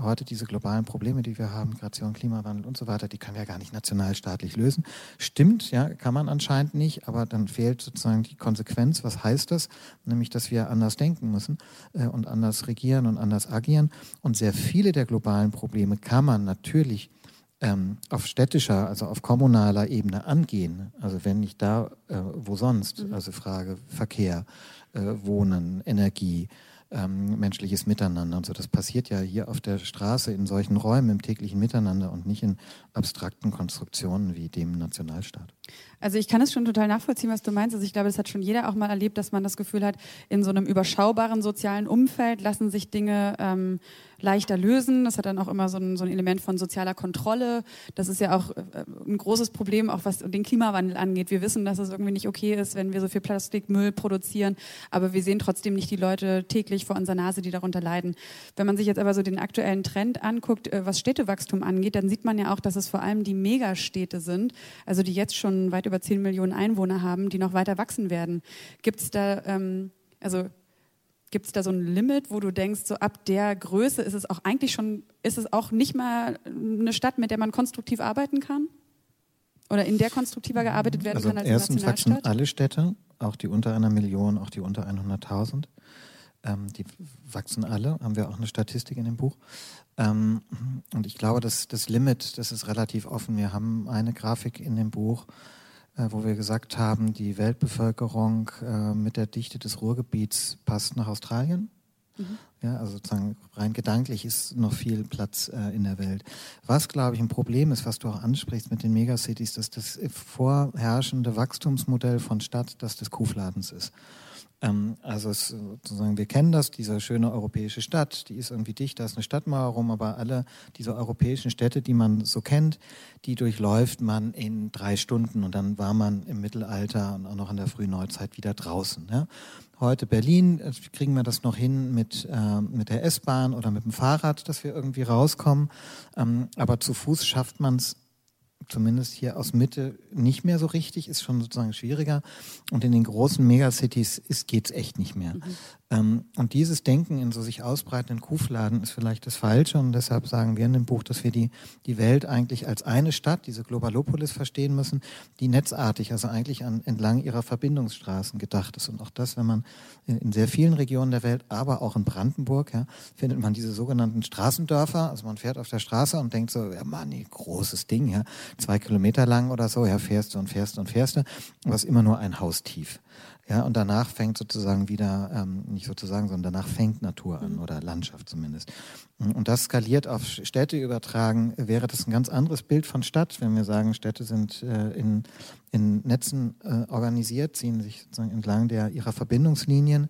heute diese globalen Probleme, die wir haben, Migration, Klimawandel und so weiter, die können wir gar nicht nationalstaatlich lösen. Stimmt, ja, kann man anscheinend nicht, aber dann fehlt sozusagen die Konsequenz. Was heißt das? Nämlich, dass wir anders denken müssen äh, und anders regieren und anders agieren. Und sehr viele der globalen Probleme kann man natürlich ähm, auf städtischer, also auf kommunaler Ebene angehen, also wenn nicht da, äh, wo sonst, mhm. also Frage Verkehr, äh, Wohnen, Energie, ähm, menschliches Miteinander und so. Das passiert ja hier auf der Straße in solchen Räumen im täglichen Miteinander und nicht in abstrakten Konstruktionen wie dem Nationalstaat. Also ich kann es schon total nachvollziehen, was du meinst. Also ich glaube, das hat schon jeder auch mal erlebt, dass man das Gefühl hat, in so einem überschaubaren sozialen Umfeld lassen sich Dinge ähm, leichter lösen. Das hat dann auch immer so ein, so ein Element von sozialer Kontrolle. Das ist ja auch äh, ein großes Problem, auch was den Klimawandel angeht. Wir wissen, dass es irgendwie nicht okay ist, wenn wir so viel Plastikmüll produzieren, aber wir sehen trotzdem nicht die Leute täglich vor unserer Nase, die darunter leiden. Wenn man sich jetzt aber so den aktuellen Trend anguckt, äh, was Städtewachstum angeht, dann sieht man ja auch, dass es vor allem die Megastädte sind, also die jetzt schon weit über 10 Millionen Einwohner haben, die noch weiter wachsen werden. Gibt es da, ähm, also Gibt es da so ein Limit, wo du denkst, so ab der Größe ist es auch eigentlich schon, ist es auch nicht mal eine Stadt, mit der man konstruktiv arbeiten kann? Oder in der konstruktiver gearbeitet werden also kann als erstens Nationalstadt? wachsen alle Städte, auch die unter einer Million, auch die unter 100.000. Ähm, die wachsen alle, haben wir auch eine Statistik in dem Buch. Ähm, und ich glaube, dass das Limit, das ist relativ offen. Wir haben eine Grafik in dem Buch, wo wir gesagt haben, die Weltbevölkerung äh, mit der Dichte des Ruhrgebiets passt nach Australien. Mhm. Ja, also sozusagen rein gedanklich ist noch viel Platz äh, in der Welt. Was, glaube ich, ein Problem ist, was du auch ansprichst mit den Megacities, dass das vorherrschende Wachstumsmodell von Stadt das des Kuhfladens ist. Ähm, also es, sozusagen, wir kennen das, diese schöne europäische Stadt, die ist irgendwie dicht, da ist eine Stadtmauer rum, aber alle diese europäischen Städte, die man so kennt, die durchläuft man in drei Stunden und dann war man im Mittelalter und auch noch in der frühen Neuzeit wieder draußen. Ja. Heute Berlin, äh, kriegen wir das noch hin mit, äh, mit der S-Bahn oder mit dem Fahrrad, dass wir irgendwie rauskommen. Ähm, aber zu Fuß schafft man es zumindest hier aus Mitte nicht mehr so richtig, ist schon sozusagen schwieriger. Und in den großen Megacities geht es echt nicht mehr. Mhm. Ähm, und dieses Denken in so sich ausbreitenden Kuhfladen ist vielleicht das Falsche. Und deshalb sagen wir in dem Buch, dass wir die, die Welt eigentlich als eine Stadt, diese Globalopolis verstehen müssen, die netzartig, also eigentlich an, entlang ihrer Verbindungsstraßen gedacht ist. Und auch das, wenn man in, in sehr vielen Regionen der Welt, aber auch in Brandenburg, ja, findet man diese sogenannten Straßendörfer. Also man fährt auf der Straße und denkt so, ja Mann, großes Ding, ja, zwei Kilometer lang oder so, ja, fährst du und fährst und fährst du, was immer nur ein Haus tief. Ja, und danach fängt sozusagen wieder, ähm, nicht sozusagen, sondern danach fängt Natur an mhm. oder Landschaft zumindest. Und das skaliert auf Städte übertragen, wäre das ein ganz anderes Bild von Stadt, wenn wir sagen, Städte sind äh, in, in Netzen äh, organisiert, ziehen sich sozusagen entlang der, ihrer Verbindungslinien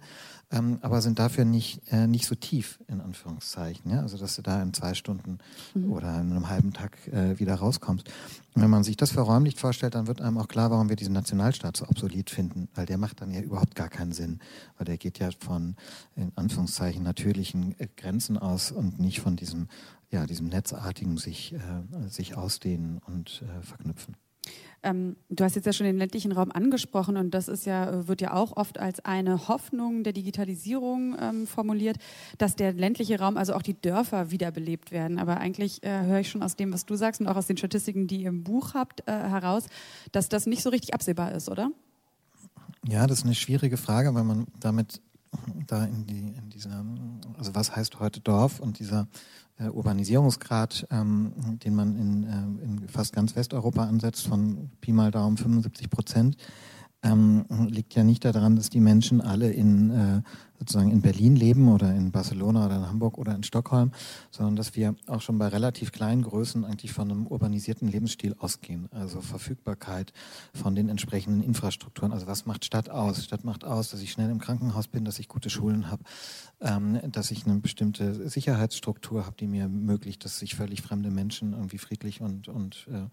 ähm, aber sind dafür nicht, äh, nicht so tief, in Anführungszeichen. Ja? Also, dass du da in zwei Stunden mhm. oder in einem halben Tag äh, wieder rauskommst. Und wenn man sich das verräumlicht vorstellt, dann wird einem auch klar, warum wir diesen Nationalstaat so obsolet finden, weil der macht dann ja überhaupt gar keinen Sinn, weil der geht ja von, in Anführungszeichen, natürlichen äh, Grenzen aus und nicht von diesem, ja, diesem netzartigen sich, äh, sich ausdehnen und äh, verknüpfen. Ähm, du hast jetzt ja schon den ländlichen Raum angesprochen und das ist ja, wird ja auch oft als eine Hoffnung der Digitalisierung ähm, formuliert, dass der ländliche Raum, also auch die Dörfer wiederbelebt werden. Aber eigentlich äh, höre ich schon aus dem, was du sagst und auch aus den Statistiken, die ihr im Buch habt, äh, heraus, dass das nicht so richtig absehbar ist, oder? Ja, das ist eine schwierige Frage, weil man damit da in, die, in dieser, also was heißt heute Dorf und dieser äh, Urbanisierungsgrad, ähm, den man in, äh, in fast ganz Westeuropa ansetzt, von Pi mal Daumen 75 Prozent, ähm, liegt ja nicht daran, dass die Menschen alle in äh, sozusagen in Berlin leben oder in Barcelona oder in Hamburg oder in Stockholm, sondern dass wir auch schon bei relativ kleinen Größen eigentlich von einem urbanisierten Lebensstil ausgehen. Also Verfügbarkeit von den entsprechenden Infrastrukturen. Also was macht Stadt aus? Stadt macht aus, dass ich schnell im Krankenhaus bin, dass ich gute Schulen habe, ähm, dass ich eine bestimmte Sicherheitsstruktur habe, die mir ermöglicht, dass sich völlig fremde Menschen irgendwie friedlich und, und äh,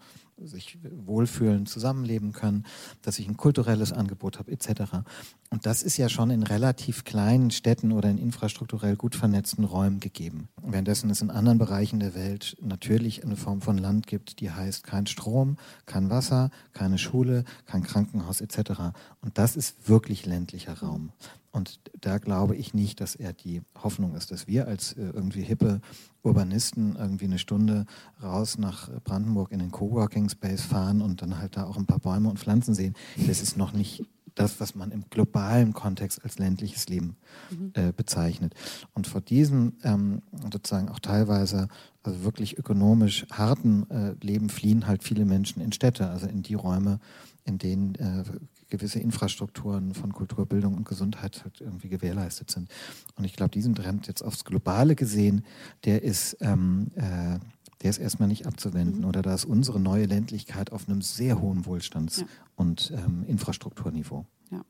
sich wohlfühlen, zusammenleben können, dass ich ein kulturelles Angebot habe, etc. Und das ist ja schon in relativ kleinen Städten oder in infrastrukturell gut vernetzten Räumen gegeben. Währenddessen es in anderen Bereichen der Welt natürlich eine Form von Land gibt, die heißt kein Strom, kein Wasser, keine Schule, kein Krankenhaus etc. Und das ist wirklich ländlicher Raum. Und da glaube ich nicht, dass er die Hoffnung ist, dass wir als äh, irgendwie hippe Urbanisten irgendwie eine Stunde raus nach Brandenburg in den Coworking Space fahren und dann halt da auch ein paar Bäume und Pflanzen sehen. Das ist noch nicht das, was man im globalen Kontext als ländliches Leben mhm. äh, bezeichnet. Und vor diesem ähm, sozusagen auch teilweise also wirklich ökonomisch harten äh, Leben fliehen halt viele Menschen in Städte, also in die Räume, in denen äh, gewisse Infrastrukturen von Kultur, Bildung und Gesundheit halt irgendwie gewährleistet sind. Und ich glaube, diesen Trend jetzt aufs Globale gesehen, der ist ähm, äh, der ist erstmal nicht abzuwenden. Mhm. Oder da ist unsere neue Ländlichkeit auf einem sehr hohen Wohlstands- ja. und ähm, Infrastrukturniveau. Ja.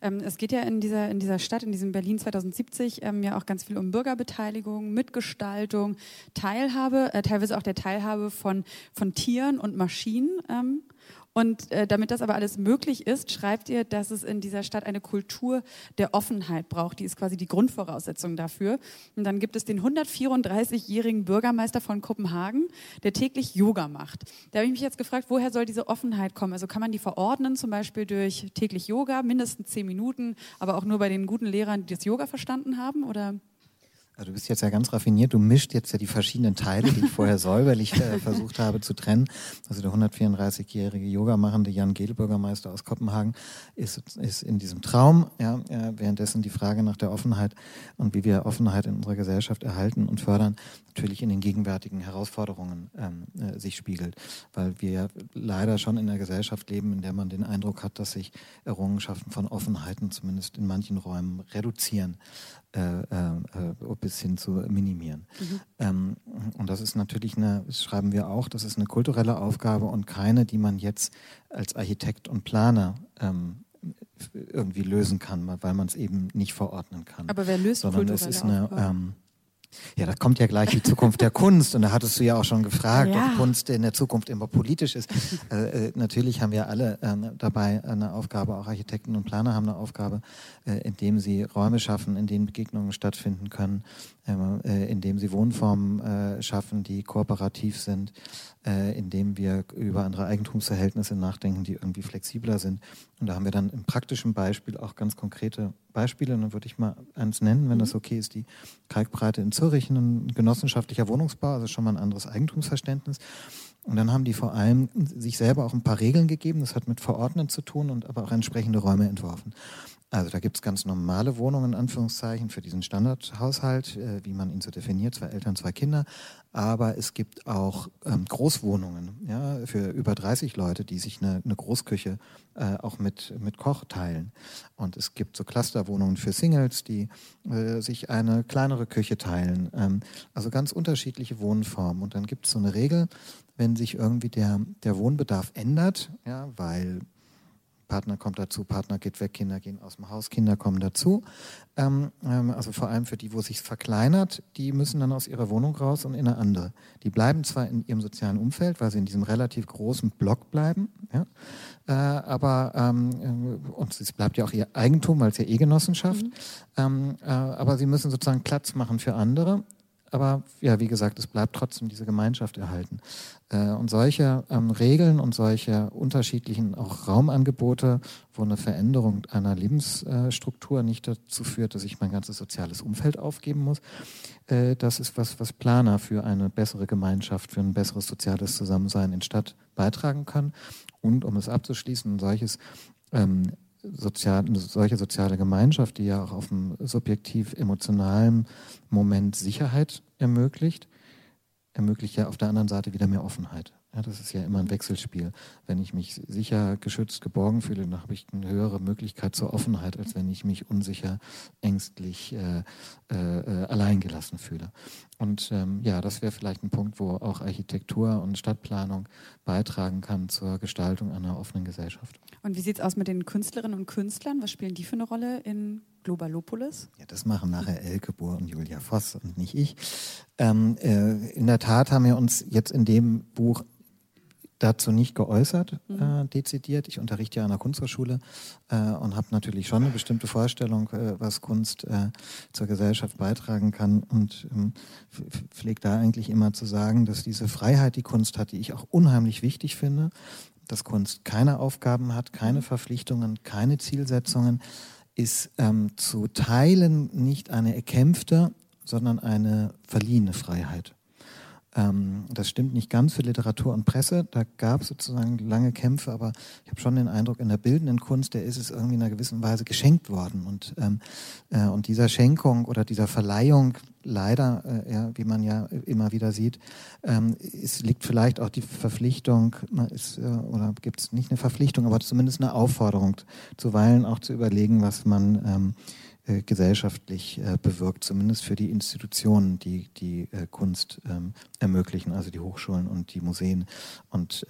Ähm, es geht ja in dieser, in dieser Stadt, in diesem Berlin 2070, ähm, ja auch ganz viel um Bürgerbeteiligung, Mitgestaltung, Teilhabe, äh, teilweise auch der Teilhabe von, von Tieren und Maschinen. Ähm, und äh, damit das aber alles möglich ist, schreibt ihr, dass es in dieser Stadt eine Kultur der Offenheit braucht. Die ist quasi die Grundvoraussetzung dafür. Und dann gibt es den 134-jährigen Bürgermeister von Kopenhagen, der täglich Yoga macht. Da habe ich mich jetzt gefragt, woher soll diese Offenheit kommen? Also kann man die verordnen, zum Beispiel durch täglich Yoga, mindestens zehn Minuten, aber auch nur bei den guten Lehrern, die das Yoga verstanden haben? Oder? Also du bist jetzt ja ganz raffiniert, du mischt jetzt ja die verschiedenen Teile, die ich vorher säuberlich äh, versucht habe zu trennen. Also der 134-jährige Yoga-machende Jan Gehl, Bürgermeister aus Kopenhagen, ist, ist in diesem Traum, ja, äh, währenddessen die Frage nach der Offenheit und wie wir Offenheit in unserer Gesellschaft erhalten und fördern, natürlich in den gegenwärtigen Herausforderungen ähm, äh, sich spiegelt. Weil wir leider schon in einer Gesellschaft leben, in der man den Eindruck hat, dass sich Errungenschaften von Offenheiten zumindest in manchen Räumen reduzieren äh, äh, bis hin zu minimieren. Mhm. Ähm, und das ist natürlich eine, das schreiben wir auch, das ist eine kulturelle Aufgabe und keine, die man jetzt als Architekt und Planer ähm, irgendwie lösen kann, weil man es eben nicht verordnen kann. Aber wer löst Sondern es ist eine, ähm, ja, da kommt ja gleich die Zukunft der Kunst und da hattest du ja auch schon gefragt, ja. ob Kunst in der Zukunft immer politisch ist. Äh, äh, natürlich haben wir alle äh, dabei eine Aufgabe, auch Architekten und Planer haben eine Aufgabe, äh, indem sie Räume schaffen, in denen Begegnungen stattfinden können, indem sie Wohnformen äh, schaffen, die kooperativ sind, indem wir über andere Eigentumsverhältnisse nachdenken, die irgendwie flexibler sind. Und da haben wir dann im praktischen Beispiel auch ganz konkrete Beispiele. Und dann würde ich mal eins nennen, wenn das mhm. okay ist. Die Kalkbreite in Zürich, ein genossenschaftlicher Wohnungsbau, also schon mal ein anderes Eigentumsverständnis. Und dann haben die vor allem sich selber auch ein paar Regeln gegeben. Das hat mit Verordnen zu tun und aber auch entsprechende Räume entworfen. Also da gibt es ganz normale Wohnungen, in Anführungszeichen, für diesen Standardhaushalt, äh, wie man ihn so definiert, zwei Eltern, zwei Kinder. Aber es gibt auch ähm, Großwohnungen ja, für über 30 Leute, die sich eine, eine Großküche äh, auch mit, mit Koch teilen. Und es gibt so Clusterwohnungen für Singles, die äh, sich eine kleinere Küche teilen. Ähm, also ganz unterschiedliche Wohnformen. Und dann gibt es so eine Regel, wenn sich irgendwie der, der Wohnbedarf ändert, ja, weil Partner kommt dazu, Partner geht weg, Kinder gehen aus dem Haus, Kinder kommen dazu. Ähm, ähm, also vor allem für die, wo sich verkleinert, die müssen dann aus ihrer Wohnung raus und in eine andere. Die bleiben zwar in ihrem sozialen Umfeld, weil sie in diesem relativ großen Block bleiben, ja, äh, aber ähm, und es bleibt ja auch ihr Eigentum, weil es ja E-Genossenschaft, mhm. ähm, äh, aber sie müssen sozusagen Platz machen für andere aber ja, wie gesagt, es bleibt trotzdem diese Gemeinschaft erhalten. Äh, und solche ähm, Regeln und solche unterschiedlichen auch Raumangebote, wo eine Veränderung einer Lebensstruktur nicht dazu führt, dass ich mein ganzes soziales Umfeld aufgeben muss, äh, das ist was, was Planer für eine bessere Gemeinschaft, für ein besseres soziales Zusammensein in Stadt beitragen können. Und um es abzuschließen, ein solches ähm, sozial, eine solche soziale Gemeinschaft, die ja auch auf einem subjektiv emotionalen Moment Sicherheit ermöglicht, ermöglicht ja auf der anderen Seite wieder mehr Offenheit. Ja, das ist ja immer ein Wechselspiel. Wenn ich mich sicher, geschützt, geborgen fühle, dann habe ich eine höhere Möglichkeit zur Offenheit, als wenn ich mich unsicher, ängstlich, äh, äh, alleingelassen fühle. Und ähm, ja, das wäre vielleicht ein Punkt, wo auch Architektur und Stadtplanung beitragen kann zur Gestaltung einer offenen Gesellschaft. Und wie sieht es aus mit den Künstlerinnen und Künstlern? Was spielen die für eine Rolle in Globalopolis? Ja, das machen nachher Elke Bohr und Julia Voss und nicht ich. Ähm, äh, in der Tat haben wir uns jetzt in dem Buch dazu nicht geäußert, mhm. äh, dezidiert. Ich unterrichte ja an der Kunsthochschule äh, und habe natürlich schon eine bestimmte Vorstellung, äh, was Kunst äh, zur Gesellschaft beitragen kann und ähm, pflege da eigentlich immer zu sagen, dass diese Freiheit, die Kunst hat, die ich auch unheimlich wichtig finde, dass Kunst keine Aufgaben hat, keine Verpflichtungen, keine Zielsetzungen, ist ähm, zu Teilen nicht eine erkämpfte, sondern eine verliehene Freiheit. Ähm, das stimmt nicht ganz für Literatur und Presse. Da gab es sozusagen lange Kämpfe, aber ich habe schon den Eindruck, in der bildenden Kunst, der ist es irgendwie in einer gewissen Weise geschenkt worden. Und, ähm, äh, und dieser Schenkung oder dieser Verleihung, leider, äh, ja, wie man ja immer wieder sieht, ähm, es liegt vielleicht auch die Verpflichtung, ist, äh, oder gibt es nicht eine Verpflichtung, aber zumindest eine Aufforderung, zuweilen auch zu überlegen, was man ähm, äh, gesellschaftlich äh, bewirkt, zumindest für die Institutionen, die die äh, Kunst ähm, ermöglichen, also die Hochschulen und die Museen. Und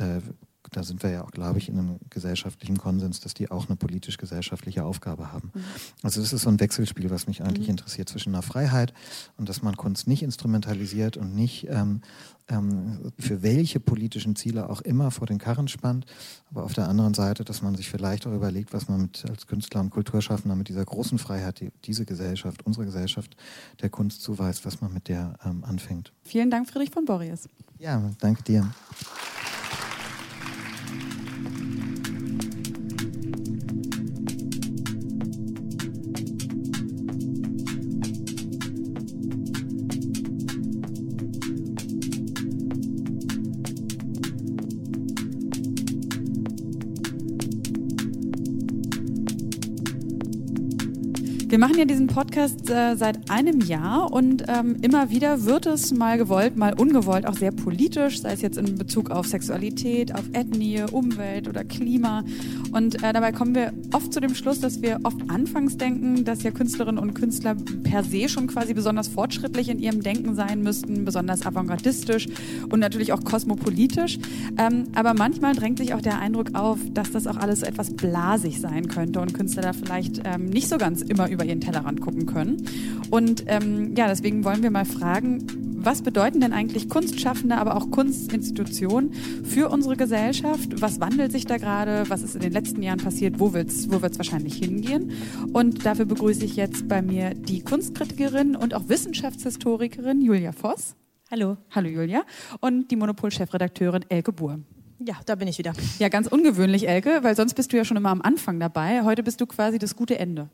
da sind wir ja auch, glaube ich, in einem gesellschaftlichen Konsens, dass die auch eine politisch-gesellschaftliche Aufgabe haben. Mhm. Also das ist so ein Wechselspiel, was mich eigentlich mhm. interessiert zwischen einer Freiheit und dass man Kunst nicht instrumentalisiert und nicht ähm, ähm, für welche politischen Ziele auch immer vor den Karren spannt, aber auf der anderen Seite, dass man sich vielleicht auch überlegt, was man mit, als Künstler und Kulturschaffender mit dieser großen Freiheit, die diese Gesellschaft, unsere Gesellschaft der Kunst zuweist, was man mit der ähm, anfängt. Vielen Dank, Friedrich von Borries. Ja, danke dir. Wir machen ja diesen Podcast äh, seit einem Jahr und ähm, immer wieder wird es mal gewollt, mal ungewollt auch sehr politisch, sei es jetzt in Bezug auf Sexualität, auf Ethnie, Umwelt oder Klima. Und äh, dabei kommen wir oft zu dem Schluss, dass wir oft anfangs denken, dass ja Künstlerinnen und Künstler per se schon quasi besonders fortschrittlich in ihrem Denken sein müssten, besonders avantgardistisch und natürlich auch kosmopolitisch. Ähm, aber manchmal drängt sich auch der Eindruck auf, dass das auch alles etwas blasig sein könnte und Künstler da vielleicht ähm, nicht so ganz immer über über ihren Tellerrand gucken können. Und ähm, ja, deswegen wollen wir mal fragen, was bedeuten denn eigentlich Kunstschaffende, aber auch Kunstinstitutionen für unsere Gesellschaft? Was wandelt sich da gerade? Was ist in den letzten Jahren passiert? Wo wird es wo wird's wahrscheinlich hingehen? Und dafür begrüße ich jetzt bei mir die Kunstkritikerin und auch Wissenschaftshistorikerin Julia Voss. Hallo. Hallo Julia. Und die Monopol-Chefredakteurin Elke Buhr. Ja, da bin ich wieder. Ja, ganz ungewöhnlich, Elke, weil sonst bist du ja schon immer am Anfang dabei. Heute bist du quasi das gute Ende.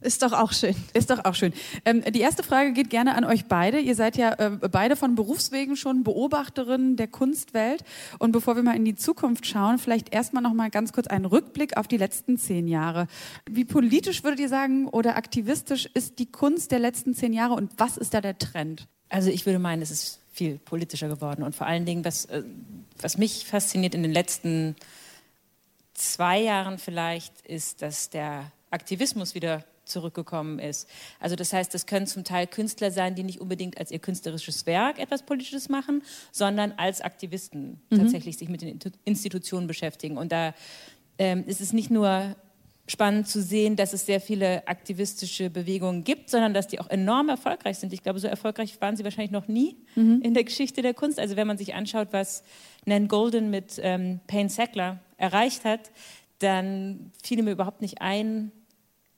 Ist doch auch schön. Ist doch auch schön. Ähm, die erste Frage geht gerne an euch beide. Ihr seid ja äh, beide von Berufswegen schon Beobachterinnen der Kunstwelt. Und bevor wir mal in die Zukunft schauen, vielleicht erstmal noch mal ganz kurz einen Rückblick auf die letzten zehn Jahre. Wie politisch würdet ihr sagen oder aktivistisch ist die Kunst der letzten zehn Jahre und was ist da der Trend? Also ich würde meinen, es ist viel politischer geworden und vor allen Dingen, was, äh, was mich fasziniert in den letzten zwei Jahren vielleicht, ist, dass der Aktivismus wieder zurückgekommen ist. Also das heißt, das können zum Teil Künstler sein, die nicht unbedingt als ihr künstlerisches Werk etwas Politisches machen, sondern als Aktivisten mhm. tatsächlich sich mit den Institutionen beschäftigen. Und da ähm, ist es nicht nur spannend zu sehen, dass es sehr viele aktivistische Bewegungen gibt, sondern dass die auch enorm erfolgreich sind. Ich glaube, so erfolgreich waren sie wahrscheinlich noch nie mhm. in der Geschichte der Kunst. Also wenn man sich anschaut, was Nan Golden mit ähm, Payne Sackler erreicht hat, dann fiel mir überhaupt nicht ein,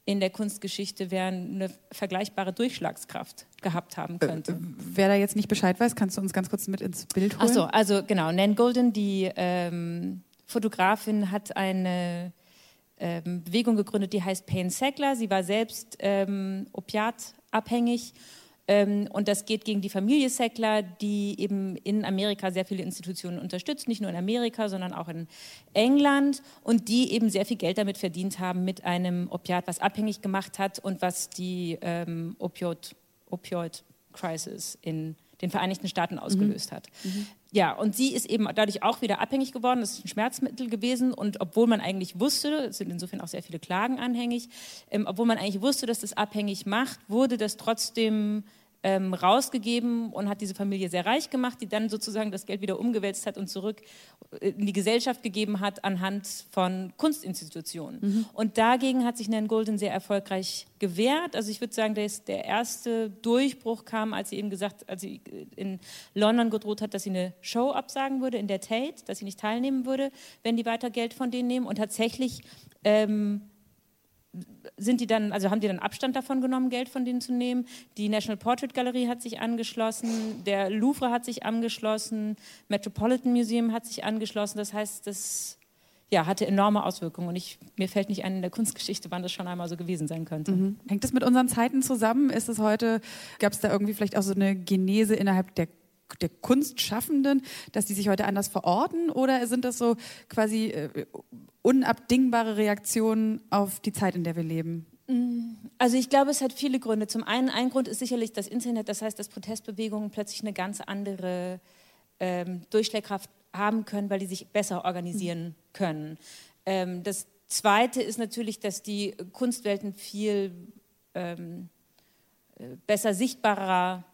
in der Kunstgeschichte wer eine vergleichbare Durchschlagskraft gehabt haben äh, könnte. Äh, wer da jetzt nicht Bescheid weiß, kannst du uns ganz kurz mit ins Bild holen? Achso, also genau, Nan Golden, die ähm, Fotografin, hat eine ähm, Bewegung gegründet, die heißt Payne Sackler. Sie war selbst ähm, opiatabhängig und das geht gegen die Familie Sackler, die eben in Amerika sehr viele Institutionen unterstützt, nicht nur in Amerika, sondern auch in England und die eben sehr viel Geld damit verdient haben mit einem Opiat, was abhängig gemacht hat und was die ähm, Opioid, Opioid Crisis in den Vereinigten Staaten mhm. ausgelöst mhm. hat. Mhm. Ja, und sie ist eben dadurch auch wieder abhängig geworden. Das ist ein Schmerzmittel gewesen. Und obwohl man eigentlich wusste, es sind insofern auch sehr viele Klagen anhängig, ähm, obwohl man eigentlich wusste, dass das abhängig macht, wurde das trotzdem ähm, rausgegeben und hat diese Familie sehr reich gemacht, die dann sozusagen das Geld wieder umgewälzt hat und zurück äh, in die Gesellschaft gegeben hat anhand von Kunstinstitutionen. Mhm. Und dagegen hat sich Nan Golden sehr erfolgreich gewehrt. Also ich würde sagen, dass der erste Durchbruch kam, als sie eben gesagt, als sie in London gedroht hat, dass sie eine Show absagen würde in der Tate, dass sie nicht teilnehmen würde, wenn die weiter Geld von denen nehmen. Und tatsächlich ähm, sind die dann, also haben die dann Abstand davon genommen, Geld von denen zu nehmen. Die National Portrait Gallery hat sich angeschlossen, der Louvre hat sich angeschlossen, Metropolitan Museum hat sich angeschlossen. Das heißt, das ja, hatte enorme Auswirkungen und ich, mir fällt nicht ein in der Kunstgeschichte, wann das schon einmal so gewesen sein könnte. Mhm. Hängt das mit unseren Zeiten zusammen? Ist es heute, gab es da irgendwie vielleicht auch so eine Genese innerhalb der der Kunstschaffenden, dass die sich heute anders verorten oder sind das so quasi äh, unabdingbare Reaktionen auf die Zeit, in der wir leben? Mm, also ich glaube, es hat viele Gründe. Zum einen, ein Grund ist sicherlich das Internet, das heißt, dass Protestbewegungen plötzlich eine ganz andere ähm, Durchschlagkraft haben können, weil die sich besser organisieren können. Ähm, das Zweite ist natürlich, dass die Kunstwelten viel ähm, äh, besser sichtbarer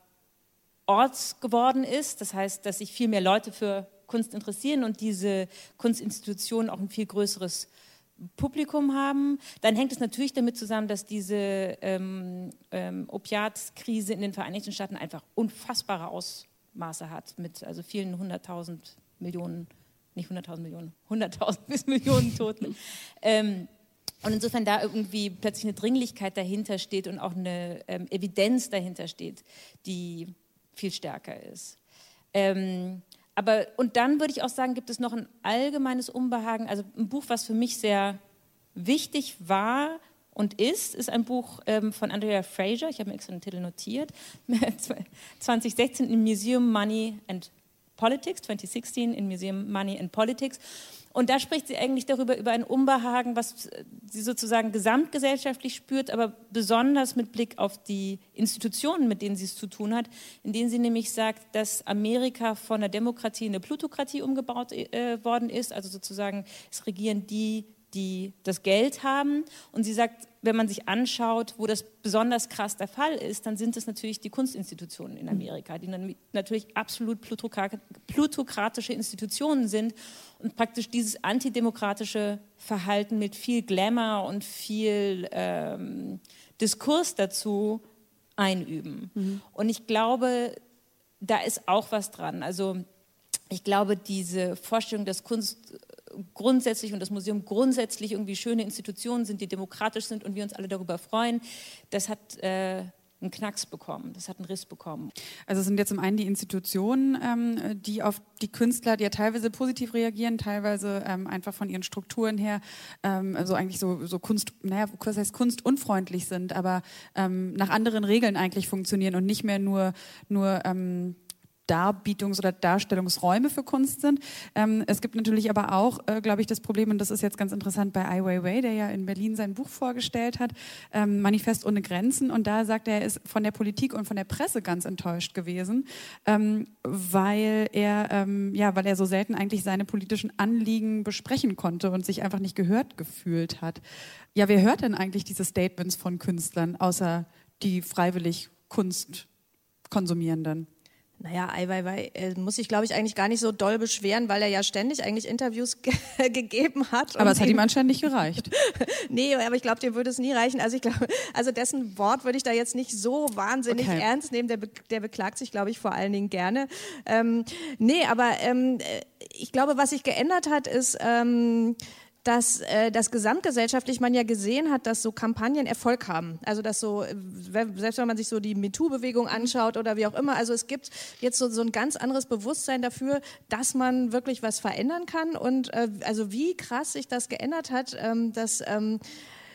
Ort geworden ist. Das heißt, dass sich viel mehr Leute für Kunst interessieren und diese Kunstinstitutionen auch ein viel größeres Publikum haben. Dann hängt es natürlich damit zusammen, dass diese ähm, ähm, Opiatkrise in den Vereinigten Staaten einfach unfassbare Ausmaße hat, mit also vielen hunderttausend Millionen, nicht hunderttausend Millionen, hunderttausend bis Millionen Toten. ähm, und insofern da irgendwie plötzlich eine Dringlichkeit dahinter steht und auch eine ähm, Evidenz dahinter steht, die viel stärker ist. Ähm, aber, und dann würde ich auch sagen, gibt es noch ein allgemeines Unbehagen. Also ein Buch, was für mich sehr wichtig war und ist, ist ein Buch ähm, von Andrea Fraser. Ich habe mir extra den Titel notiert. 2016 im Museum Money and Politics, 2016 in Museum Money and Politics. Und da spricht sie eigentlich darüber, über ein Unbehagen, was sie sozusagen gesamtgesellschaftlich spürt, aber besonders mit Blick auf die Institutionen, mit denen sie es zu tun hat, in denen sie nämlich sagt, dass Amerika von der Demokratie in eine Plutokratie umgebaut äh, worden ist. Also sozusagen, es regieren die, die das Geld haben. Und sie sagt, wenn man sich anschaut, wo das besonders krass der Fall ist, dann sind es natürlich die Kunstinstitutionen in Amerika, die natürlich absolut plutokratische Institutionen sind und praktisch dieses antidemokratische Verhalten mit viel Glamour und viel ähm, Diskurs dazu einüben. Mhm. Und ich glaube, da ist auch was dran. Also ich glaube, diese Vorstellung, dass Kunst grundsätzlich und das Museum grundsätzlich irgendwie schöne Institutionen sind, die demokratisch sind und wir uns alle darüber freuen, das hat äh, einen Knacks bekommen, das hat einen Riss bekommen. Also es sind jetzt zum einen die Institutionen, ähm, die auf die Künstler, die ja teilweise positiv reagieren, teilweise ähm, einfach von ihren Strukturen her, ähm, also eigentlich so, so Kunst, naja, was heißt Kunst unfreundlich sind, aber ähm, nach anderen Regeln eigentlich funktionieren und nicht mehr nur, nur ähm, Darbietungs- oder Darstellungsräume für Kunst sind. Ähm, es gibt natürlich aber auch, äh, glaube ich, das Problem, und das ist jetzt ganz interessant bei Ai Weiwei, der ja in Berlin sein Buch vorgestellt hat, ähm, Manifest ohne Grenzen. Und da sagt er, er ist von der Politik und von der Presse ganz enttäuscht gewesen, ähm, weil er, ähm, ja, weil er so selten eigentlich seine politischen Anliegen besprechen konnte und sich einfach nicht gehört gefühlt hat. Ja, wer hört denn eigentlich diese Statements von Künstlern, außer die freiwillig Kunst konsumierenden? Naja, Eiweiwei äh, muss sich, glaube ich, eigentlich gar nicht so doll beschweren, weil er ja ständig eigentlich Interviews ge gegeben hat. Aber es hat ihm anscheinend nicht gereicht. nee, aber ich glaube, dir würde es nie reichen. Also ich glaube, also dessen Wort würde ich da jetzt nicht so wahnsinnig okay. ernst nehmen. Der, be der beklagt sich, glaube ich, vor allen Dingen gerne. Ähm, nee, aber ähm, äh, ich glaube, was sich geändert hat, ist... Ähm, dass äh, das gesamtgesellschaftlich man ja gesehen hat, dass so Kampagnen Erfolg haben. Also dass so, äh, selbst wenn man sich so die MeToo-Bewegung anschaut oder wie auch immer, also es gibt jetzt so, so ein ganz anderes Bewusstsein dafür, dass man wirklich was verändern kann und äh, also wie krass sich das geändert hat, ähm, dass ähm,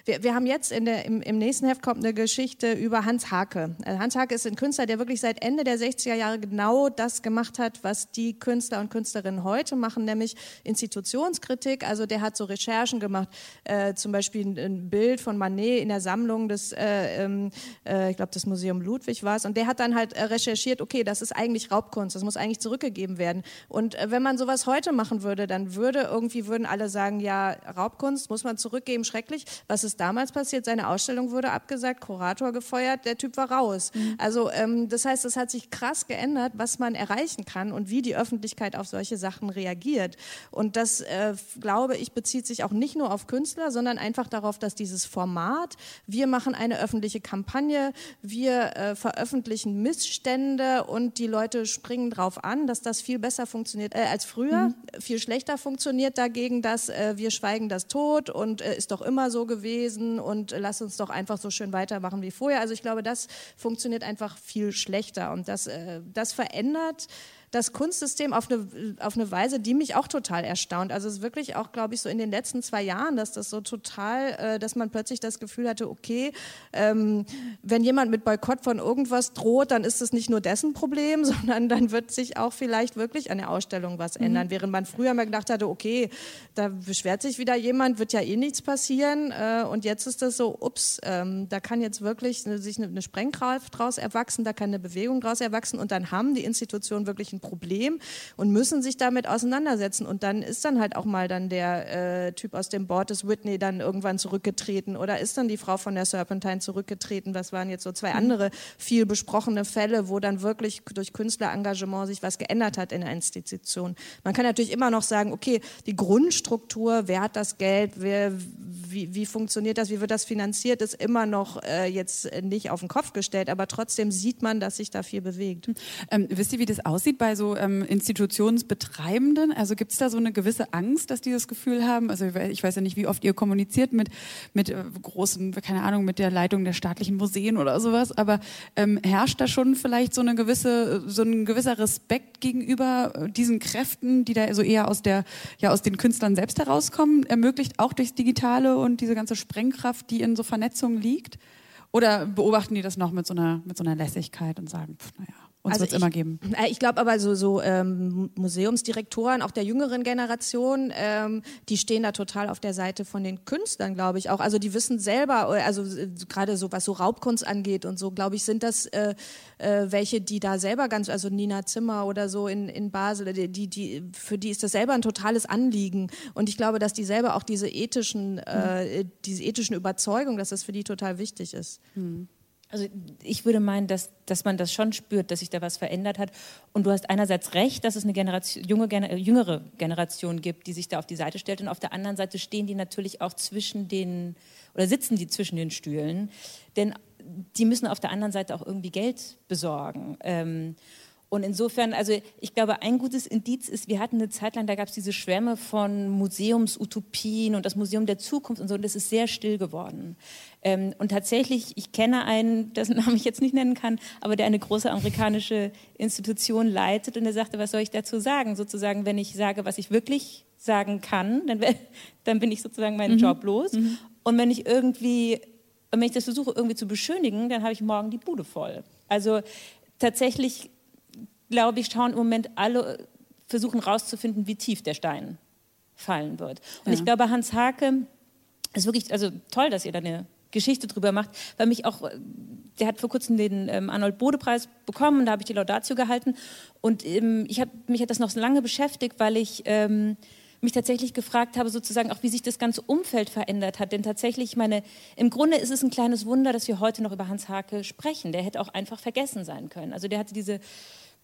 wir, wir haben jetzt in der, im, im nächsten Heft kommt eine Geschichte über Hans Hake. Also Hans Hake ist ein Künstler, der wirklich seit Ende der 60er Jahre genau das gemacht hat, was die Künstler und Künstlerinnen heute machen, nämlich Institutionskritik. Also der hat so Recherchen gemacht, äh, zum Beispiel ein, ein, Bild von Manet in der Sammlung des, äh, ähm, äh, ich glaube, das Museum Ludwig war es. Und der hat dann halt äh, recherchiert, okay, das ist eigentlich Raubkunst, das muss eigentlich zurückgegeben werden. Und äh, wenn man sowas heute machen würde, dann würde irgendwie, würden alle sagen, ja, Raubkunst muss man zurückgeben, schrecklich. Was ist ist damals passiert? Seine Ausstellung wurde abgesagt, Kurator gefeuert, der Typ war raus. Mhm. Also ähm, das heißt, es hat sich krass geändert, was man erreichen kann und wie die Öffentlichkeit auf solche Sachen reagiert. Und das, äh, glaube ich, bezieht sich auch nicht nur auf Künstler, sondern einfach darauf, dass dieses Format, wir machen eine öffentliche Kampagne, wir äh, veröffentlichen Missstände und die Leute springen drauf an, dass das viel besser funktioniert äh, als früher, mhm. viel schlechter funktioniert dagegen, dass äh, wir schweigen das tot und äh, ist doch immer so gewesen gewesen und lass uns doch einfach so schön weitermachen wie vorher. Also ich glaube, das funktioniert einfach viel schlechter und das, äh, das verändert das Kunstsystem auf eine, auf eine Weise, die mich auch total erstaunt. Also es ist wirklich auch, glaube ich, so in den letzten zwei Jahren, dass das so total, äh, dass man plötzlich das Gefühl hatte, okay, ähm, wenn jemand mit Boykott von irgendwas droht, dann ist es nicht nur dessen Problem, sondern dann wird sich auch vielleicht wirklich an der Ausstellung was mhm. ändern. Während man früher mal gedacht hatte, okay, da beschwert sich wieder jemand, wird ja eh nichts passieren. Äh, und jetzt ist das so, ups, ähm, da kann jetzt wirklich sich eine, eine Sprengkraft draus erwachsen, da kann eine Bewegung draus erwachsen und dann haben die Institutionen wirklich ein Problem und müssen sich damit auseinandersetzen. Und dann ist dann halt auch mal dann der äh, Typ aus dem Board des Whitney dann irgendwann zurückgetreten oder ist dann die Frau von der Serpentine zurückgetreten. Das waren jetzt so zwei andere viel besprochene Fälle, wo dann wirklich durch Künstlerengagement sich was geändert hat in der Institution. Man kann natürlich immer noch sagen, okay, die Grundstruktur, wer hat das Geld, wer, wie, wie funktioniert das, wie wird das finanziert, ist immer noch äh, jetzt nicht auf den Kopf gestellt, aber trotzdem sieht man, dass sich da viel bewegt. Ähm, wisst ihr, wie das aussieht bei so ähm, Institutionsbetreibenden? Also gibt es da so eine gewisse Angst, dass die das Gefühl haben? Also ich weiß ja nicht, wie oft ihr kommuniziert mit, mit äh, großen, keine Ahnung, mit der Leitung der staatlichen Museen oder sowas, aber ähm, herrscht da schon vielleicht so eine gewisse, so ein gewisser Respekt gegenüber äh, diesen Kräften, die da so eher aus der, ja, aus den Künstlern selbst herauskommen, ermöglicht auch durchs Digitale und diese ganze Sprengkraft, die in so Vernetzung liegt? Oder beobachten die das noch mit so einer, mit so einer Lässigkeit und sagen, pff, naja, uns also wird es immer geben. Äh, ich glaube aber so, so ähm, Museumsdirektoren, auch der jüngeren Generation, ähm, die stehen da total auf der Seite von den Künstlern, glaube ich auch. Also die wissen selber, äh, also äh, gerade so was so Raubkunst angeht und so, glaube ich, sind das äh, äh, welche, die da selber ganz, also Nina Zimmer oder so in, in Basel, die, die, für die ist das selber ein totales Anliegen. Und ich glaube, dass die selber auch diese ethischen, äh, mhm. diese ethischen Überzeugungen, dass das für die total wichtig ist. Mhm. Also ich würde meinen, dass, dass man das schon spürt, dass sich da was verändert hat. Und du hast einerseits recht, dass es eine Generation, junge, äh, jüngere Generation gibt, die sich da auf die Seite stellt. Und auf der anderen Seite stehen die natürlich auch zwischen den, oder sitzen die zwischen den Stühlen. Denn die müssen auf der anderen Seite auch irgendwie Geld besorgen. Ähm, und insofern, also ich glaube, ein gutes Indiz ist, wir hatten eine Zeit lang, da gab es diese Schwärme von Museumsutopien und das Museum der Zukunft und so, und das ist sehr still geworden. Ähm, und tatsächlich, ich kenne einen, dessen Namen ich jetzt nicht nennen kann, aber der eine große amerikanische Institution leitet und der sagte, was soll ich dazu sagen? Sozusagen, wenn ich sage, was ich wirklich sagen kann, dann, dann bin ich sozusagen meinen mhm. Job los. Mhm. Und wenn ich irgendwie, wenn ich das versuche irgendwie zu beschönigen, dann habe ich morgen die Bude voll. Also tatsächlich glaube ich, schauen im Moment alle, versuchen rauszufinden, wie tief der Stein fallen wird. Und ja. ich glaube, Hans Hake ist wirklich, also toll, dass ihr da eine Geschichte drüber macht, weil mich auch, der hat vor kurzem den ähm, Arnold Bode Preis bekommen, da habe ich die Laudatio gehalten und ähm, ich habe mich hat das noch so lange beschäftigt, weil ich ähm, mich tatsächlich gefragt habe, sozusagen auch, wie sich das ganze Umfeld verändert hat. Denn tatsächlich, meine, im Grunde ist es ein kleines Wunder, dass wir heute noch über Hans Hake sprechen. Der hätte auch einfach vergessen sein können. Also der hatte diese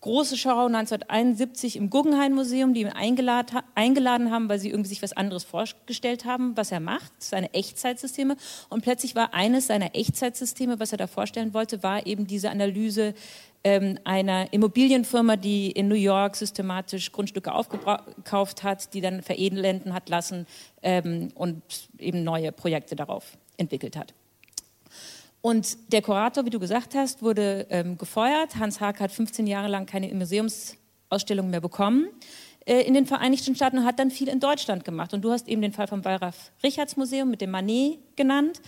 große Schau 1971 im Guggenheim Museum, die ihn eingeladen, haben, weil sie irgendwie sich was anderes vorgestellt haben, was er macht, seine Echtzeitsysteme. Und plötzlich war eines seiner Echtzeitsysteme, was er da vorstellen wollte, war eben diese Analyse ähm, einer Immobilienfirma, die in New York systematisch Grundstücke aufgekauft hat, die dann veredelnden hat lassen ähm, und eben neue Projekte darauf entwickelt hat. Und der Kurator, wie du gesagt hast, wurde ähm, gefeuert. Hans Haag hat 15 Jahre lang keine Museumsausstellung mehr bekommen äh, in den Vereinigten Staaten und hat dann viel in Deutschland gemacht. Und du hast eben den Fall vom Wallraf-Richards-Museum mit dem Manet genannt.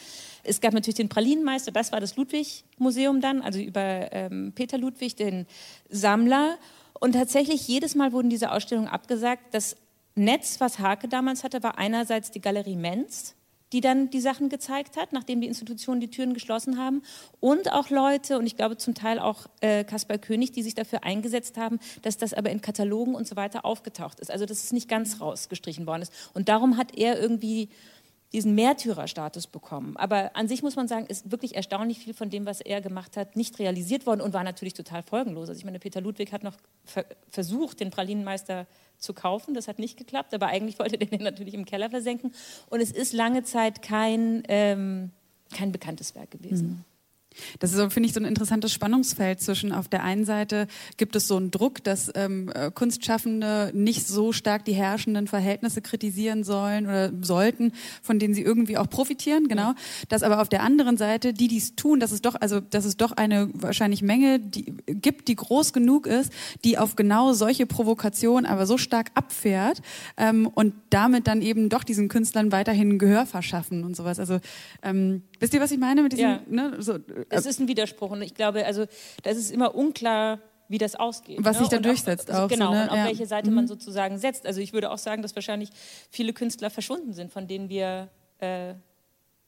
Es gab natürlich den Pralinenmeister, das war das Ludwig-Museum dann, also über ähm, Peter Ludwig, den Sammler. Und tatsächlich jedes Mal wurden diese Ausstellungen abgesagt. Das Netz, was Hake damals hatte, war einerseits die Galerie Menz, die dann die Sachen gezeigt hat, nachdem die Institutionen die Türen geschlossen haben. Und auch Leute, und ich glaube zum Teil auch äh, Kaspar König, die sich dafür eingesetzt haben, dass das aber in Katalogen und so weiter aufgetaucht ist. Also dass es nicht ganz rausgestrichen worden ist. Und darum hat er irgendwie diesen Märtyrerstatus bekommen. Aber an sich muss man sagen, ist wirklich erstaunlich viel von dem, was er gemacht hat, nicht realisiert worden und war natürlich total folgenlos. Also ich meine, Peter Ludwig hat noch ver versucht, den Pralinenmeister zu kaufen. Das hat nicht geklappt, aber eigentlich wollte der den natürlich im Keller versenken. Und es ist lange Zeit kein, ähm, kein bekanntes Werk gewesen. Das ist, finde ich, so ein interessantes Spannungsfeld zwischen auf der einen Seite gibt es so einen Druck, dass ähm, äh, Kunstschaffende nicht so stark die herrschenden Verhältnisse kritisieren sollen oder sollten, von denen sie irgendwie auch profitieren, genau. Dass aber auf der anderen Seite die, die es tun, dass es doch, also dass es doch eine wahrscheinlich Menge die, gibt, die groß genug ist, die auf genau solche Provokationen aber so stark abfährt ähm, und damit dann eben doch diesen Künstlern weiterhin Gehör verschaffen und sowas. Also ähm, wisst ihr, was ich meine mit diesem, Ja. ne, so, Es ist ein Widerspruch und ich glaube, also da ist es immer unklar, wie das ausgeht. Was sich da Und durchsetzt also, auch so, Genau, ne? und auf Ja. welche Seite Mhm. man sozusagen setzt. Also ich würde auch sagen, dass wahrscheinlich viele Künstler verschwunden sind, von denen wir äh,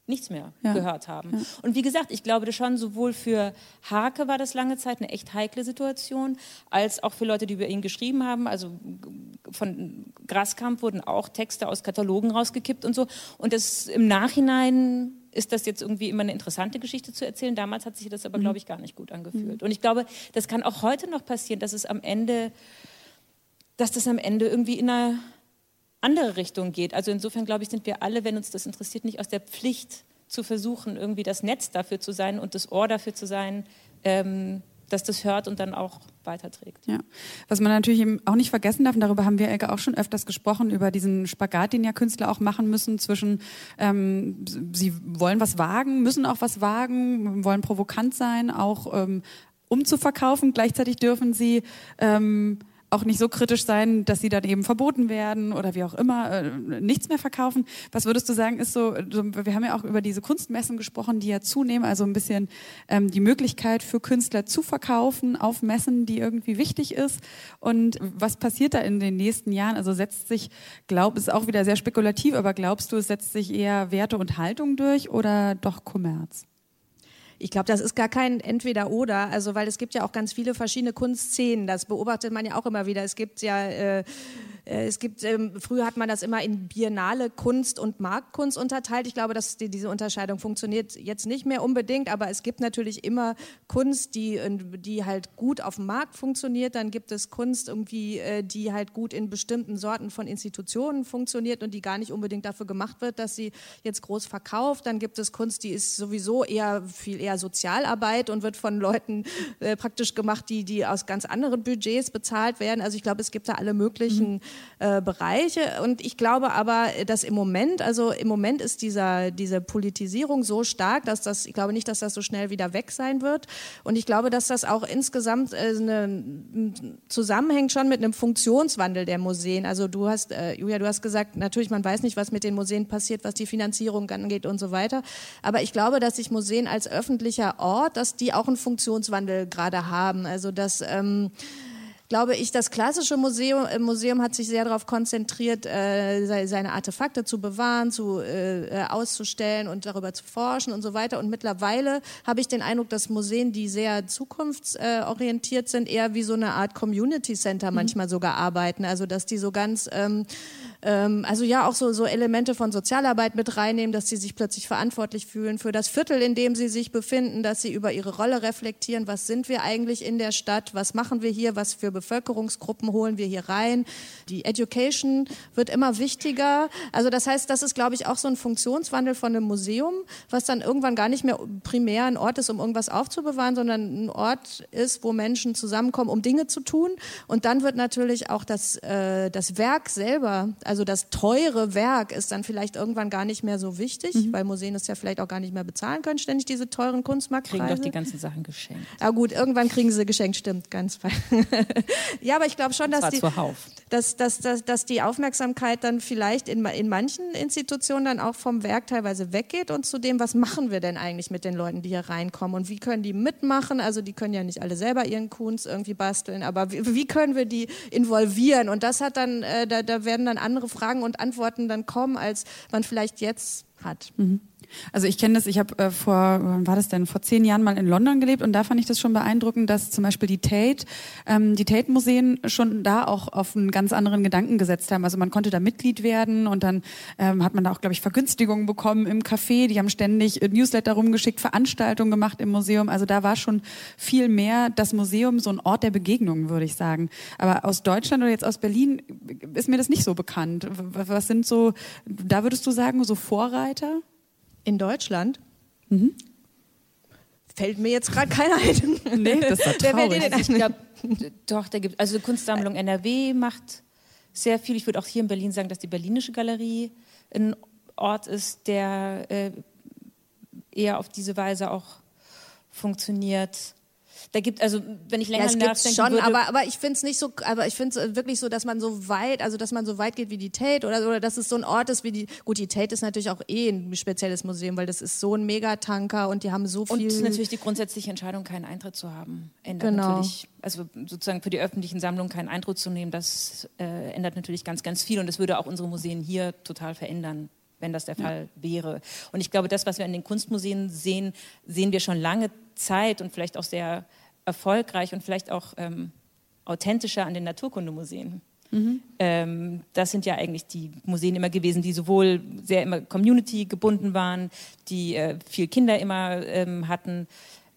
nichts mehr Ja. gehört haben. Ja. Und wie gesagt, ich glaube das schon, sowohl für Hake war das lange Zeit eine echt heikle Situation, als auch für Leute, die über ihn geschrieben haben. Also von Graskamp wurden auch Texte aus Katalogen rausgekippt und so. Und das im Nachhinein ist das jetzt irgendwie immer eine interessante Geschichte zu erzählen. Damals hat sich das aber, glaube ich, gar nicht gut angefühlt. Und ich glaube, das kann auch heute noch passieren, dass es am Ende, dass das am Ende irgendwie in eine andere Richtung geht. Also insofern, glaube ich, sind wir alle, wenn uns das interessiert, nicht aus der Pflicht zu versuchen, irgendwie das Netz dafür zu sein und das Ohr dafür zu sein, ähm, dass das hört und dann auch weiterträgt. Ja, was man natürlich eben auch nicht vergessen darf, und darüber haben wir Elke auch schon öfters gesprochen, über diesen Spagat, den ja Künstler auch machen müssen zwischen, ähm, sie wollen was wagen, müssen auch was wagen, wollen provokant sein, auch ähm, um zu verkaufen. Gleichzeitig dürfen sie ähm, auch nicht so kritisch sein, dass sie dann eben verboten werden oder wie auch immer äh, nichts mehr verkaufen. Was würdest du sagen, ist so, wir haben ja auch über diese Kunstmessen gesprochen, die ja zunehmen, also ein bisschen ähm, die Möglichkeit für Künstler zu verkaufen auf Messen, die irgendwie wichtig ist. Und was passiert da in den nächsten Jahren? Also setzt sich, glaub, ist auch wieder sehr spekulativ, aber glaubst du, es setzt sich eher Werte und Haltung durch oder doch Kommerz? Ich glaube, das ist gar kein Entweder-Oder, also weil es gibt ja auch ganz viele verschiedene Kunstszenen. Das beobachtet man ja auch immer wieder. Es gibt ja, äh, äh, es gibt, ähm, früher hat man das immer in biennale Kunst und Marktkunst unterteilt. Ich glaube, dass die, diese Unterscheidung funktioniert jetzt nicht mehr unbedingt, aber es gibt natürlich immer Kunst, die, äh, die halt gut auf dem Markt funktioniert. Dann gibt es Kunst irgendwie, äh, die halt gut in bestimmten Sorten von Institutionen funktioniert und die gar nicht unbedingt dafür gemacht wird, dass sie jetzt groß verkauft. Dann gibt es Kunst, die ist sowieso eher viel eher Sozialarbeit und wird von Leuten äh, praktisch gemacht, die, die aus ganz anderen Budgets bezahlt werden. Also ich glaube, es gibt da alle möglichen äh, Bereiche. Und ich glaube aber, dass im Moment, also im Moment ist dieser, diese Politisierung so stark, dass das, ich glaube nicht, dass das so schnell wieder weg sein wird. Und ich glaube, dass das auch insgesamt äh, eine, zusammenhängt schon mit einem Funktionswandel der Museen. Also du hast, äh, Julia, du hast gesagt, natürlich, man weiß nicht, was mit den Museen passiert, was die Finanzierung angeht und so weiter. Aber ich glaube, dass sich Museen als öffentlicher Ort, dass die auch einen Funktionswandel gerade haben. Also dass ähm, glaube ich, das klassische Museum, äh, Museum hat sich sehr darauf konzentriert, äh, se- seine Artefakte zu bewahren, zu, äh, äh, auszustellen und darüber zu forschen und so weiter. Und mittlerweile habe ich den Eindruck, dass Museen, die sehr zukunftsorientiert sind, eher wie so eine Art Community Center manchmal sogar arbeiten. Also dass die so ganz ähm, ähm, also ja auch so, so Elemente von Sozialarbeit mit reinnehmen, dass sie sich plötzlich verantwortlich fühlen für das Viertel, in dem sie sich befinden, dass sie über ihre Rolle reflektieren, was sind wir eigentlich in der Stadt, was machen wir hier, was für Bevölkerungsgruppen holen wir hier rein. Die Education wird immer wichtiger. Also das heißt, das ist, glaube ich, auch so ein Funktionswandel von einem Museum, was dann irgendwann gar nicht mehr primär ein Ort ist, um irgendwas aufzubewahren, sondern ein Ort ist, wo Menschen zusammenkommen, um Dinge zu tun. Und dann wird natürlich auch das, äh, das Werk selber, also das teure Werk ist dann vielleicht irgendwann gar nicht mehr so wichtig, weil Museen es ja vielleicht auch gar nicht mehr bezahlen können, ständig diese teuren Kunstmarktpreise. Kriegen doch die ganzen Sachen geschenkt. Ah gut, irgendwann kriegen sie geschenkt, stimmt, ganz fein. ja, aber ich glaube schon, dass die, dass, dass, dass, dass die Aufmerksamkeit dann vielleicht in, in manchen Institutionen dann auch vom Werk teilweise weggeht und zu dem, was machen wir denn eigentlich mit den Leuten, die hier reinkommen und wie können die mitmachen? Also die können ja nicht alle selber ihren Kunst irgendwie basteln, aber wie, wie können wir die involvieren? Und das hat dann, äh, da, da werden dann andere Fragen und Antworten dann kommen, als man vielleicht jetzt hat. Also ich kenne das, ich habe äh, vor, wann war das denn, vor zehn Jahren mal in London gelebt und da fand ich das schon beeindruckend, dass zum Beispiel die Tate, ähm, die Tate-Museen schon da auch auf einen ganz anderen Gedanken gesetzt haben. Also man konnte da Mitglied werden und dann ähm, hat man da auch, glaube ich, Vergünstigungen bekommen im Café. Die haben ständig äh, Newsletter rumgeschickt, Veranstaltungen gemacht im Museum. Also da war schon viel mehr das Museum so ein Ort der Begegnung, würde ich sagen. Aber aus Deutschland oder jetzt aus Berlin ist mir das nicht so bekannt. Was sind so, da würdest du sagen, so Vorreiter? In Deutschland? fällt mir jetzt gerade keiner ein. Nee, das ist Wer fällt dir denn Ich glaube, doch, da gibt also Kunstsammlung NRW macht sehr viel. Ich würde auch hier in Berlin sagen, dass die Berlinische Galerie ein Ort ist, der äh, eher auf diese Weise auch funktioniert. Da gibt also, wenn ich länger ja, es nachdenke, schon, aber aber ich finde es nicht so, aber ich finde es wirklich so, dass man so weit, also dass man so weit geht wie die Tate oder oder dass es so ein Ort ist wie die. Gut, die Tate ist natürlich auch eh ein spezielles Museum, weil das ist so ein Megatanker und die haben so viel. Und natürlich die grundsätzliche Entscheidung, keinen Eintritt zu haben, ändert genau. natürlich, also sozusagen für die öffentlichen Sammlungen keinen Eintritt zu nehmen, das äh, ändert natürlich ganz ganz viel und das würde auch unsere Museen hier total verändern wenn das der Fall ja. wäre. Und ich glaube, das, was wir in den Kunstmuseen sehen, sehen wir schon lange Zeit und vielleicht auch sehr erfolgreich und vielleicht auch ähm, authentischer an den Naturkundemuseen. Mhm. Ähm, das sind ja eigentlich die Museen immer gewesen, die sowohl sehr immer Community gebunden waren, die äh, viel Kinder immer ähm, hatten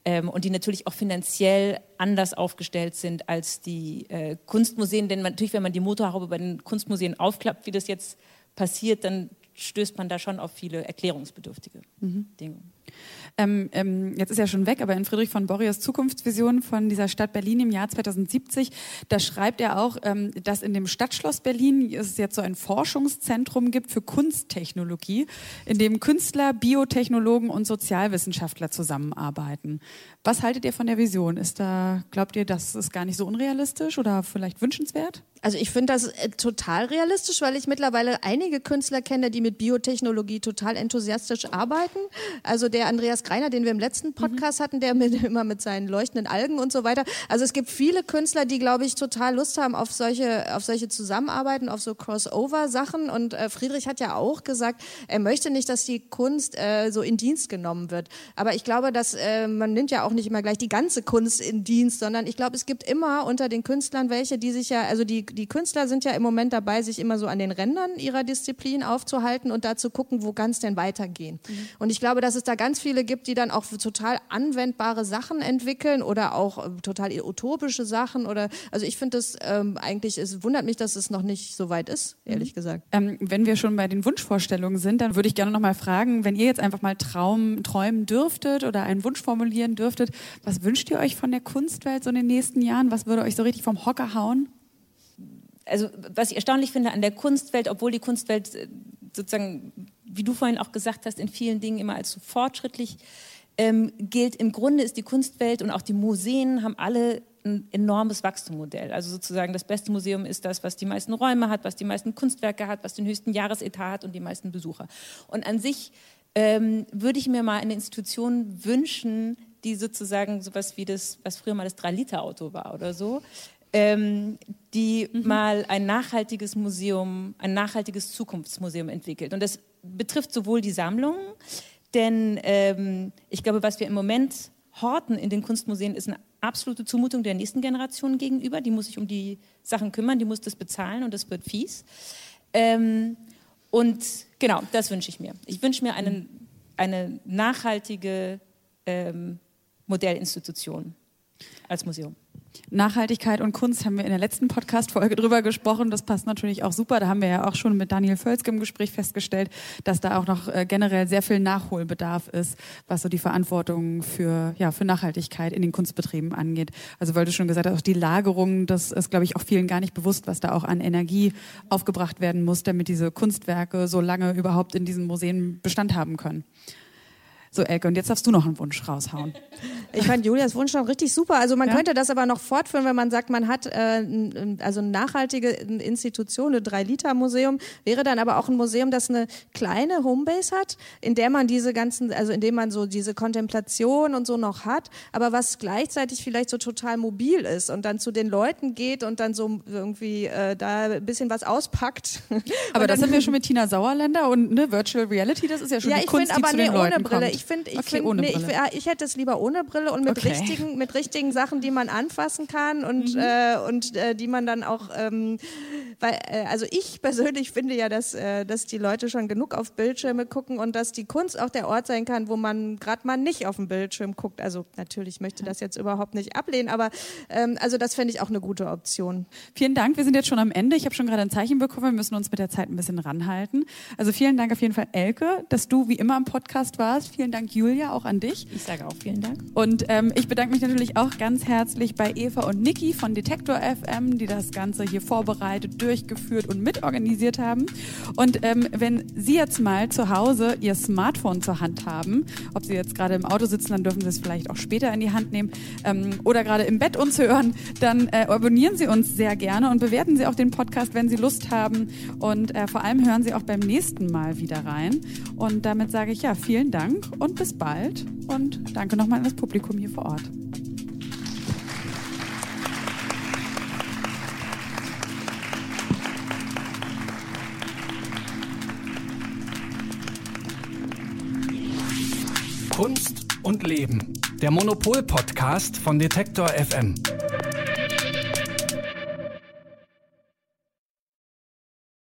ähm, und die natürlich auch finanziell anders aufgestellt sind als die äh, Kunstmuseen. Denn man, natürlich, wenn man die Motorhaube bei den Kunstmuseen aufklappt, wie das jetzt passiert, dann stößt man da schon auf viele erklärungsbedürftige mhm. Dinge. Ähm, ähm, jetzt ist er schon weg, aber in Friedrich von Borrios Zukunftsvision von dieser Stadt Berlin im Jahr 2070, da schreibt er auch, ähm, dass in dem Stadtschloss Berlin es jetzt so ein Forschungszentrum gibt für Kunsttechnologie, in dem Künstler, Biotechnologen und Sozialwissenschaftler zusammenarbeiten. Was haltet ihr von der Vision? Ist da, glaubt ihr, das ist gar nicht so unrealistisch oder vielleicht wünschenswert? Also ich finde das äh, total realistisch, weil ich mittlerweile einige Künstler kenne, die mit Biotechnologie total enthusiastisch arbeiten. Also der Andreas Greiner, den wir im letzten mhm. Podcast mhm. hatten, der mit, immer mit seinen leuchtenden Algen und so weiter. Also es gibt viele Künstler, die, glaube ich, total Lust haben auf solche, auf solche Zusammenarbeiten, auf so Crossover-Sachen. Und äh, Friedrich hat ja auch gesagt, er möchte nicht, dass die Kunst äh, so in Dienst genommen wird. Aber ich glaube, dass äh, man nimmt ja auch nicht immer gleich die ganze Kunst in Dienst, sondern ich glaube, es gibt immer unter den Künstlern welche, die sich ja, also die die Künstler sind ja im Moment dabei, sich immer so an den Rändern ihrer Disziplin aufzuhalten und da zu gucken, wo kann es denn weitergehen. Mhm. Und ich glaube, dass es da ganz viele gibt, die dann auch total anwendbare Sachen entwickeln oder auch äh, total utopische Sachen oder, also ich finde das ähm, eigentlich, es wundert mich, dass es noch nicht so weit ist, ehrlich mhm. gesagt. Ähm, wenn wir schon bei den Wunschvorstellungen sind, dann würde ich gerne noch mal fragen, wenn ihr jetzt einfach mal Traum, träumen dürftet oder einen Wunsch formulieren dürftet, was wünscht ihr euch von der Kunstwelt so in den nächsten Jahren? Was würde euch so richtig vom Hocker hauen? Also was ich erstaunlich finde an der Kunstwelt, obwohl die Kunstwelt äh, sozusagen, wie du vorhin auch gesagt hast, in vielen Dingen immer als so fortschrittlich ähm, gilt, im Grunde ist die Kunstwelt und auch die Museen haben alle ein enormes Wachstummodell. Also sozusagen das beste Museum ist das, was die meisten Räume hat, was die meisten Kunstwerke hat, was den höchsten Jahresetat hat und die meisten Besucher. Und an sich ähm, würde ich mir mal eine Institution wünschen, die sozusagen sowas wie das, was früher mal das 3-Liter-Auto war oder so, ähm, die mhm. mal ein nachhaltiges Museum, ein nachhaltiges Zukunftsmuseum entwickelt. Und das betrifft sowohl die Sammlungen, denn ähm, ich glaube, was wir im Moment horten in den Kunstmuseen, ist eine absolute Zumutung der nächsten Generation gegenüber. Die muss sich um die Sachen kümmern, die muss das bezahlen und das wird fies. Ähm, und genau, das wünsche ich mir. Ich wünsche mir einen, eine nachhaltige ähm, Modellinstitution als Museum. Nachhaltigkeit und Kunst haben wir in der letzten Podcast-Folge drüber gesprochen. Das passt natürlich auch super. Da haben wir ja auch schon mit Daniel Völzke im Gespräch festgestellt, dass da auch noch äh, generell sehr viel Nachholbedarf ist, was so die Verantwortung für, ja, für Nachhaltigkeit in den Kunstbetrieben angeht. Also weil du schon gesagt hast, auch die Lagerung, das ist, glaube ich, auch vielen gar nicht bewusst, was da auch an Energie aufgebracht werden muss, damit diese Kunstwerke so lange überhaupt in diesen Museen Bestand haben können. So, Elke, und jetzt darfst du noch einen Wunsch raushauen. Ich fand Julias Wunsch noch richtig super. Also man ja? könnte das aber noch fortführen, wenn man sagt, man hat äh, also eine nachhaltige Institution, ein Drei-Liter-Museum, wäre dann aber auch ein Museum, das eine kleine Homebase hat, in der man diese ganzen, also in dem man so diese Kontemplation und so noch hat, aber was gleichzeitig vielleicht so total mobil ist und dann zu den Leuten geht und dann so irgendwie äh, da ein bisschen was auspackt. Aber das haben wir schon mit Tina Sauerländer und ne, Virtual Reality, das ist ja schon ja, die Kunst, find, die zu nee, den Leuten Brille. kommt. Ich finde, ich, okay, find, nee, ich, ich, hätte es lieber ohne Brille und mit, okay. richtigen, mit richtigen Sachen, die man anfassen kann und, mhm. äh, und äh, die man dann auch ähm, weil, äh, also ich persönlich finde ja, dass, äh, dass die Leute schon genug auf Bildschirme gucken und dass die Kunst auch der Ort sein kann, wo man gerade mal nicht auf den Bildschirm guckt. Also natürlich möchte das jetzt überhaupt nicht ablehnen, aber ähm, also das fände ich auch eine gute Option. Vielen Dank. Wir sind jetzt schon am Ende. Ich habe schon gerade ein Zeichen bekommen. Wir müssen uns mit der Zeit ein bisschen ranhalten. Also vielen Dank auf jeden Fall, Elke, dass du wie immer im Podcast warst. Vielen Dank, Julia, auch an dich. Ich sage auch vielen Dank. Und ähm, ich bedanke mich natürlich auch ganz herzlich bei Eva und Niki von Detektor FM, die das Ganze hier vorbereitet, durchgeführt und mitorganisiert haben. Und ähm, wenn Sie jetzt mal zu Hause Ihr Smartphone zur Hand haben, ob Sie jetzt gerade im Auto sitzen, dann dürfen Sie es vielleicht auch später in die Hand nehmen ähm, oder gerade im Bett uns hören, dann äh, abonnieren Sie uns sehr gerne und bewerten Sie auch den Podcast, wenn Sie Lust haben. Und äh, vor allem hören Sie auch beim nächsten Mal wieder rein. Und damit sage ich ja, vielen Dank und bis bald. Und danke nochmal an das Publikum hier vor Ort. Kunst und Leben. Der Monopol-Podcast von Detektor FM.